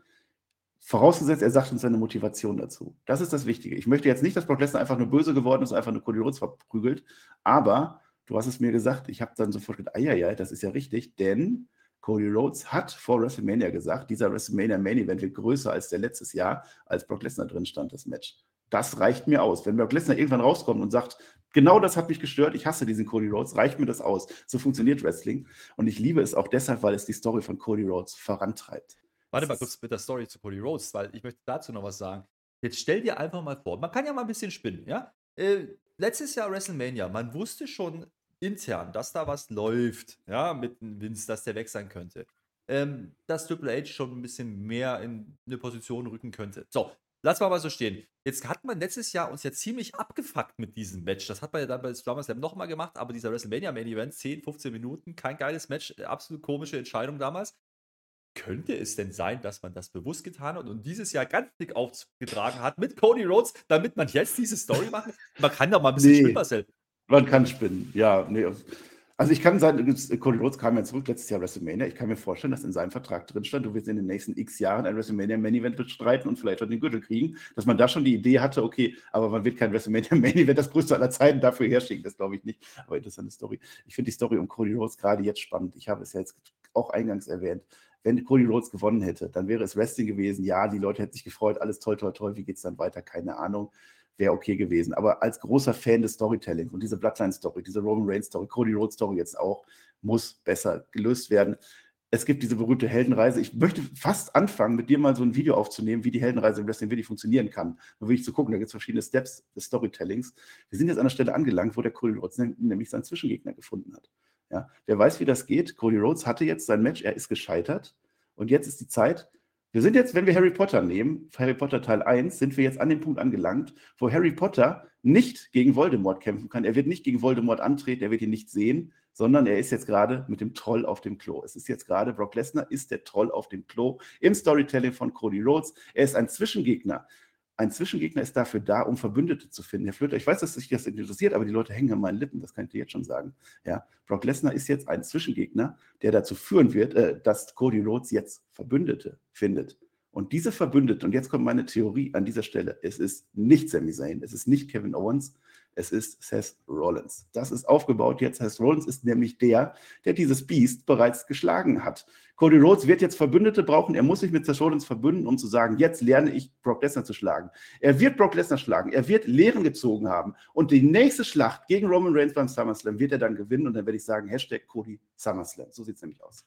Vorausgesetzt, er sagt uns seine Motivation dazu. Das ist das Wichtige. Ich möchte jetzt nicht, dass Brock Lesnar einfach nur böse geworden ist und einfach nur Cody Rhodes verprügelt. Aber du hast es mir gesagt, ich habe dann sofort gedacht, ja, das ist ja richtig, denn Cody Rhodes hat vor WrestleMania gesagt, dieser WrestleMania Main Event wird größer als der letztes Jahr, als Brock Lesnar drin stand, das Match. Das reicht mir aus. Wenn Brock Lesnar irgendwann rauskommt und sagt, genau das hat mich gestört, ich hasse diesen Cody Rhodes, reicht mir das aus. So funktioniert Wrestling. Und ich liebe es auch deshalb, weil es die Story von Cody Rhodes vorantreibt. Warte mal kurz mit der Story zu Cody Rhodes, weil ich möchte dazu noch was sagen. Jetzt stell dir einfach mal vor, man kann ja mal ein bisschen spinnen, ja? Äh, letztes Jahr WrestleMania, man wusste schon intern, dass da was läuft, ja, mit dem Vince, dass der weg sein könnte. Ähm, dass Triple H schon ein bisschen mehr in eine Position rücken könnte. So, lass mal mal so stehen. Jetzt hat man letztes Jahr uns ja ziemlich abgefuckt mit diesem Match. Das hat man ja dann bei SummerSlam nochmal gemacht, aber dieser WrestleMania Main Event, 10, 15 Minuten, kein geiles Match, äh, absolut komische Entscheidung damals. Könnte es denn sein, dass man das bewusst getan hat und dieses Jahr ganz dick aufgetragen hat mit Cody Rhodes, damit man jetzt diese Story macht? Man kann doch mal ein bisschen Nee. spinnen, Marcel. Man kann spinnen, ja. Nee. Also ich kann sagen, Cody Rhodes kam ja zurück letztes Jahr WrestleMania. Ich kann mir vorstellen, dass in seinem Vertrag drin stand, du wirst in den nächsten x Jahren ein WrestleMania Main Event bestreiten und vielleicht auch den Gürtel kriegen, dass man da schon die Idee hatte, okay, aber man wird kein WrestleMania Main Event, das größte aller Zeiten dafür herschicken, das glaube ich nicht. Aber interessante Story. Ich finde die Story um Cody Rhodes gerade jetzt spannend. Ich habe es ja jetzt auch eingangs erwähnt. Wenn Cody Rhodes gewonnen hätte, dann wäre es Wrestling gewesen. Ja, die Leute hätten sich gefreut, alles toll, toll, toll. Wie geht es dann weiter? Keine Ahnung wäre okay gewesen. Aber als großer Fan des Storytellings und diese Bloodline-Story, diese Roman Reigns-Story, Cody Rhodes-Story jetzt auch, muss besser gelöst werden. Es gibt diese berühmte Heldenreise. Ich möchte fast anfangen, mit dir mal so ein Video aufzunehmen, wie die Heldenreise im Wrestling wirklich funktionieren kann. Nur wirklich zu gucken, da gibt es verschiedene Steps des Storytellings. Wir sind jetzt an der Stelle angelangt, wo der Cody Rhodes nämlich seinen Zwischengegner gefunden hat. Ja, wer weiß, wie das geht. Cody Rhodes hatte jetzt sein Match, er ist gescheitert. Und jetzt ist die Zeit, wir sind jetzt, wenn wir Harry Potter nehmen, Harry Potter Teil 1, sind wir jetzt an dem Punkt angelangt, wo Harry Potter nicht gegen Voldemort kämpfen kann. Er wird nicht gegen Voldemort antreten, er wird ihn nicht sehen, sondern er ist jetzt gerade mit dem Troll auf dem Klo. Es ist jetzt gerade, Brock Lesnar ist der Troll auf dem Klo im Storytelling von Cody Rhodes. Er ist ein Zwischengegner. Ein Zwischengegner ist dafür da, um Verbündete zu finden. Herr Flöter, ich weiß, dass sich das interessiert, aber die Leute hängen an meinen Lippen, das kann ich dir jetzt schon sagen. Ja, Brock Lesnar ist jetzt ein Zwischengegner, der dazu führen wird, äh, dass Cody Rhodes jetzt Verbündete findet. Und diese Verbündete, und jetzt kommt meine Theorie an dieser Stelle, es ist nicht Sami Zayn, es ist nicht Kevin Owens, Es ist Seth Rollins. Das ist aufgebaut jetzt. Seth Rollins ist nämlich der, der dieses Biest bereits geschlagen hat. Cody Rhodes wird jetzt Verbündete brauchen. Er muss sich mit Seth Rollins verbünden, um zu sagen, jetzt lerne ich Brock Lesnar zu schlagen. Er wird Brock Lesnar schlagen. Er wird Lehren gezogen haben. Und die nächste Schlacht gegen Roman Reigns beim SummerSlam wird er dann gewinnen. Und dann werde ich sagen, Hashtag Cody SummerSlam. So sieht es nämlich aus.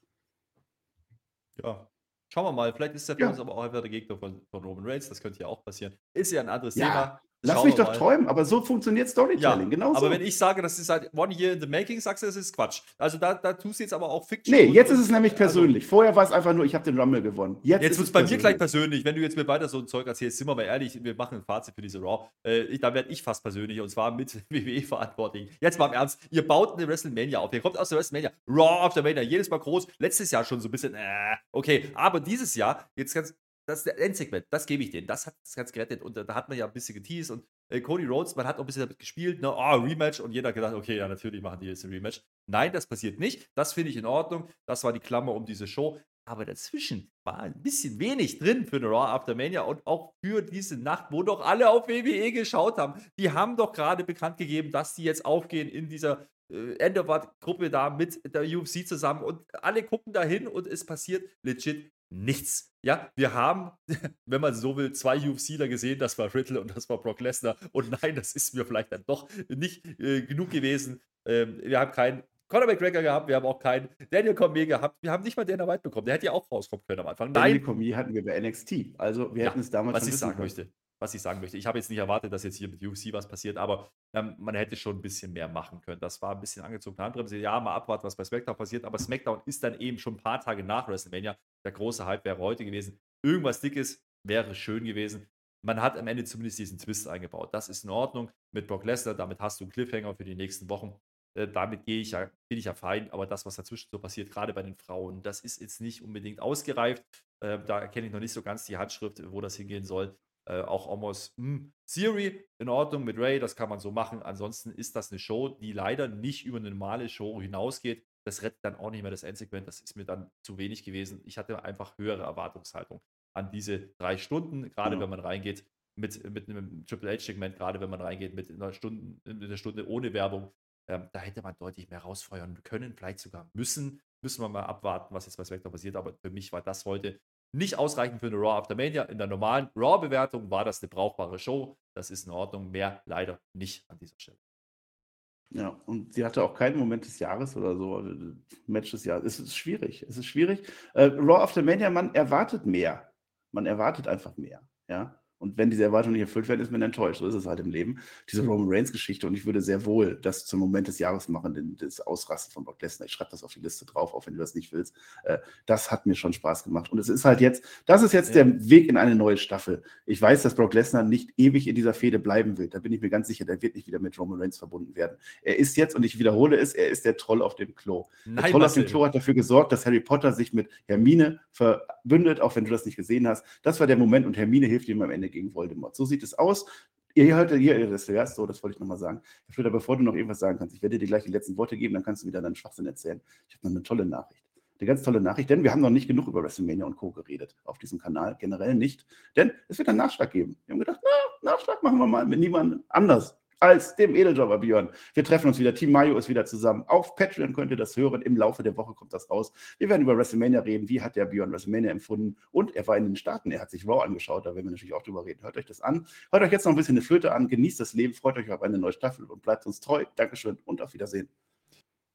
Ja, Schauen wir mal, vielleicht ist der Ja. uns aber auch einfach der Gegner von, von Roman Reigns. Das könnte ja auch passieren. Ist ja ein anderes Ja, Thema. Lass Schauen mich doch mal. träumen, aber so funktioniert Ja, Storytelling. genau aber wenn ich sage, das ist halt one year in the making, sagst du, das ist Quatsch. Also da, da tust du jetzt aber auch Fiction. Nee, jetzt ist es nämlich also, persönlich. Vorher war es einfach nur, ich habe den Rumble gewonnen. Jetzt, Jetzt wird es bei mir gleich persönlich. wenn du jetzt mir weiter so ein Zeug erzählst, sind wir mal ehrlich, wir machen ein Fazit für diese Raw. Äh, da werde ich fast persönlich und zwar mit WWE-Verantwortlichen. Jetzt mal im Ernst, ihr baut eine WrestleMania auf. Ihr kommt aus der WrestleMania, Raw auf der Mania, jedes Mal groß. Letztes Jahr schon so ein bisschen, äh, okay. Aber dieses Jahr, jetzt ganz, das ist der Endsegment, das gebe ich denen. Das hat das ganz gerettet und da, da hat man ja ein bisschen geteased und äh, Cody Rhodes, man hat auch ein bisschen damit gespielt, ne, oh, Rematch und jeder hat gedacht, okay, ja, natürlich machen die jetzt ein Rematch. Nein, das passiert nicht. Das finde ich in Ordnung. Das war die Klammer um diese Show. Aber dazwischen war ein bisschen wenig drin für eine Raw After Mania und auch für diese Nacht, wo doch alle auf WWE geschaut haben. Die haben doch gerade bekannt gegeben, dass die jetzt aufgehen in dieser äh, Enderwart-Gruppe da mit der UFC zusammen und alle gucken dahin und es passiert legit nichts. Ja, wir haben, wenn man so will, zwei UFCler gesehen, das war Riddle und das war Brock Lesnar. Und nein, das ist mir vielleicht dann doch nicht äh, genug gewesen. Ähm, wir haben keinen Conor McGregor gehabt, wir haben auch keinen Daniel Cormier gehabt, wir haben nicht mal Dana White bekommen. Der hätte ja auch rauskommen können am Anfang. Daniel Nein, Cormier hatten wir bei NXT. Also wir Ja, hätten es damals was ich sagen können. möchte. Was ich sagen möchte. Ich habe jetzt nicht erwartet, dass jetzt hier mit UFC was passiert, aber ähm, man hätte schon ein bisschen mehr machen können. Das war ein bisschen angezogene Handbremse. Ja, mal abwarten, was bei SmackDown passiert, aber SmackDown ist dann eben schon ein paar Tage nach WrestleMania. Der große Hype wäre heute gewesen. Irgendwas Dickes wäre schön gewesen. Man hat am Ende zumindest diesen Twist eingebaut. Das ist in Ordnung mit Brock Lesnar. Damit hast du einen Cliffhanger für die nächsten Wochen. Äh, damit gehe ich ja, bin ich ja fein, aber das, was dazwischen so passiert, gerade bei den Frauen, das ist jetzt nicht unbedingt ausgereift. Äh, da erkenne ich noch nicht so ganz die Handschrift, wo das hingehen soll. Äh, auch Omos hm, Theory in Ordnung mit Ray, das kann man so machen. Ansonsten ist das eine Show, die leider nicht über eine normale Show hinausgeht. Das rettet dann auch nicht mehr das Endsegment. Das ist mir dann zu wenig gewesen. Ich hatte einfach höhere Erwartungshaltung an diese drei Stunden, gerade Ja. wenn man reingeht mit, mit einem Triple H-Segment, gerade wenn man reingeht mit einer Stunde, einer Stunde ohne Werbung. Ähm, da hätte man deutlich mehr rausfeuern können, vielleicht sogar müssen. Müssen wir mal abwarten, was jetzt bei SmackDown passiert. Aber für mich war das heute nicht ausreichend für eine Raw After Mania. In der normalen Raw-Bewertung war das eine brauchbare Show. Das ist in Ordnung. Mehr leider nicht an dieser Stelle. Ja, und sie hatte auch keinen Moment des Jahres oder so, äh, Match des Jahres. Es ist schwierig. Es ist schwierig. Äh, Raw After Mania, man erwartet mehr. Man erwartet einfach mehr. Ja. Und wenn diese Erwartungen nicht erfüllt werden, ist man enttäuscht. So ist es halt im Leben. Diese Roman Reigns-Geschichte. Und ich würde sehr wohl das zum Moment des Jahres machen, den, das Ausrasten von Brock Lesnar. Ich schreibe das auf die Liste drauf, auch wenn du das nicht willst. Äh, das hat mir schon Spaß gemacht. Und es ist halt jetzt, das ist jetzt Ja. der Weg in eine neue Staffel. Ich weiß, dass Brock Lesnar nicht ewig in dieser Fehde bleiben will. Da bin ich mir ganz sicher, der wird nicht wieder mit Roman Reigns verbunden werden. Er ist jetzt, und ich wiederhole es, er ist der Troll auf dem Klo. Der Nein, Troll auf dem. Klo hat dafür gesorgt, dass Harry Potter sich mit Hermine verbündet, auch wenn du das nicht gesehen hast. Das war der Moment und Hermine hilft ihm am Ende gegen Voldemort. So sieht es aus. Ihr hört hier, ihr das zuerst, so, das wollte ich nochmal sagen. Herr Schröder, bevor du noch irgendwas sagen kannst, ich werde dir gleich die letzten Worte geben, dann kannst du wieder deinen Schwachsinn erzählen. Ich habe noch eine tolle Nachricht. Eine ganz tolle Nachricht, denn wir haben noch nicht genug über WrestleMania und Co. geredet auf diesem Kanal, generell nicht. Denn es wird einen Nachschlag geben. Wir haben gedacht, na, Nachschlag machen wir mal mit niemandem anders als dem Edeljobber Björn. Wir treffen uns wieder. Team Mayo ist wieder zusammen. Auf Patreon könnt ihr das hören. Im Laufe der Woche kommt das raus. Wir werden über WrestleMania reden. Wie hat der Björn WrestleMania empfunden? Und er war in den Staaten. Er hat sich Raw angeschaut. Da werden wir natürlich auch drüber reden. Hört euch das an. Hört euch jetzt noch ein bisschen eine Flöte an. Genießt das Leben. Freut euch auf eine neue Staffel und bleibt uns treu. Dankeschön und auf Wiedersehen.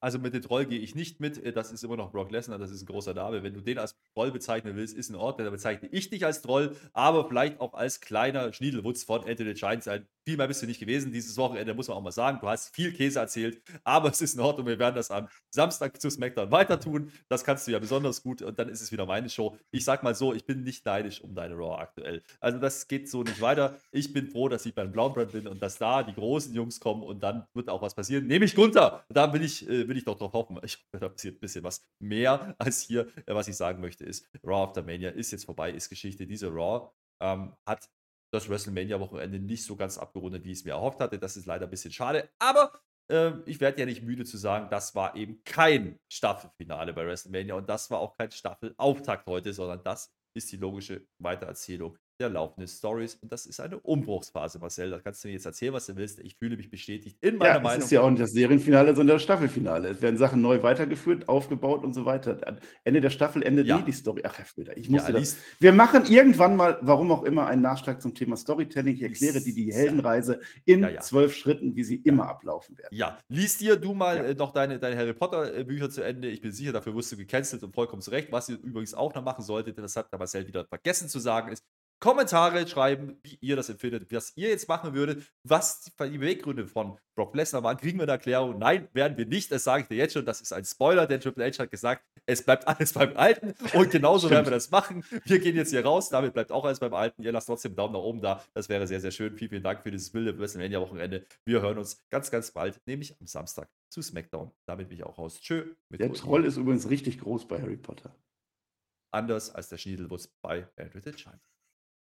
Also mit dem Troll gehe ich nicht mit. Äh, Das ist immer noch Brock Lesnar, das ist ein großer Name. Wenn du den als Troll bezeichnen willst, ist in Ordnung. Dann bezeichne ich dich als Troll, aber vielleicht auch als kleiner Schniedelwutz von Anthony Giants. Ein viel mehr bist du nicht gewesen dieses Wochenende, muss man auch mal sagen. Du hast viel Käse erzählt, aber es ist in Ordnung. Wir werden das am Samstag zu SmackDown weiter tun. Das kannst du ja besonders gut und dann ist es wieder meine Show. Ich sag mal so, ich bin nicht neidisch um deine Raw aktuell. Also das geht so nicht weiter. Ich bin froh, dass ich beim Blauen bin und dass da die großen Jungs kommen und dann wird auch was passieren. Nämlich Gunther. Da will ich, äh, will ich doch drauf hoffen. Ich hoffe, da passiert ein bisschen was mehr als hier. Äh, was ich sagen möchte ist, Raw After Mania ist jetzt vorbei, ist Geschichte. Diese Raw ähm, hat das WrestleMania-Wochenende nicht so ganz abgerundet, wie ich es mir erhofft hatte. Das ist leider ein bisschen schade. Aber ähm, ich werde ja nicht müde zu sagen, das war eben kein Staffelfinale bei WrestleMania und das war auch kein Staffelauftakt heute, sondern das ist die logische Weitererzählung der laufenden Stories. Und das ist eine Umbruchsphase, Marcel. Da kannst du mir jetzt erzählen, was du willst. Ich fühle mich bestätigt in meiner Ja, es Meinung. ist ja auch nicht das Serienfinale, sondern das Staffelfinale. Es werden Sachen neu weitergeführt, aufgebaut und so weiter. Am Ende der Staffel endet Ja. nie die Story. Ach, Herr Schröder, ich Ja, musste das. liest, Wir machen irgendwann mal, warum auch immer, einen Nachschlag zum Thema Storytelling. Ich erkläre dir die Ja. Heldenreise in Ja, ja. zwölf Schritten, wie sie immer ablaufen werden. ja, liest dir du mal Ja. äh, noch deine, deine Harry Potter-Bücher zu Ende. Ich bin sicher, dafür wirst du gecancelt und vollkommen zurecht. Was ihr übrigens auch noch machen solltet, das hat der Marcel wieder vergessen zu sagen, ist Kommentare schreiben, wie ihr das empfindet, was ihr jetzt machen würdet, was die Beweggründe von Brock Lesnar waren. Kriegen wir eine Erklärung? Nein, werden wir nicht. Das sage ich dir jetzt schon. Das ist ein Spoiler, denn Triple H hat gesagt, es bleibt alles beim Alten. Und genauso werden wir das machen. Wir gehen jetzt hier raus. Damit bleibt auch alles beim Alten. Ihr lasst trotzdem einen Daumen nach oben da. Das wäre sehr, sehr schön. Vielen, vielen Dank für dieses wilde WrestleMania-Wochenende. Wir hören uns ganz, ganz bald, nämlich am Samstag zu SmackDown. Damit bin ich auch raus. Tschö. Der. Troll ist übrigens richtig groß bei Harry Potter. Anders als der Schniedelwurst bei Andrew the Giant.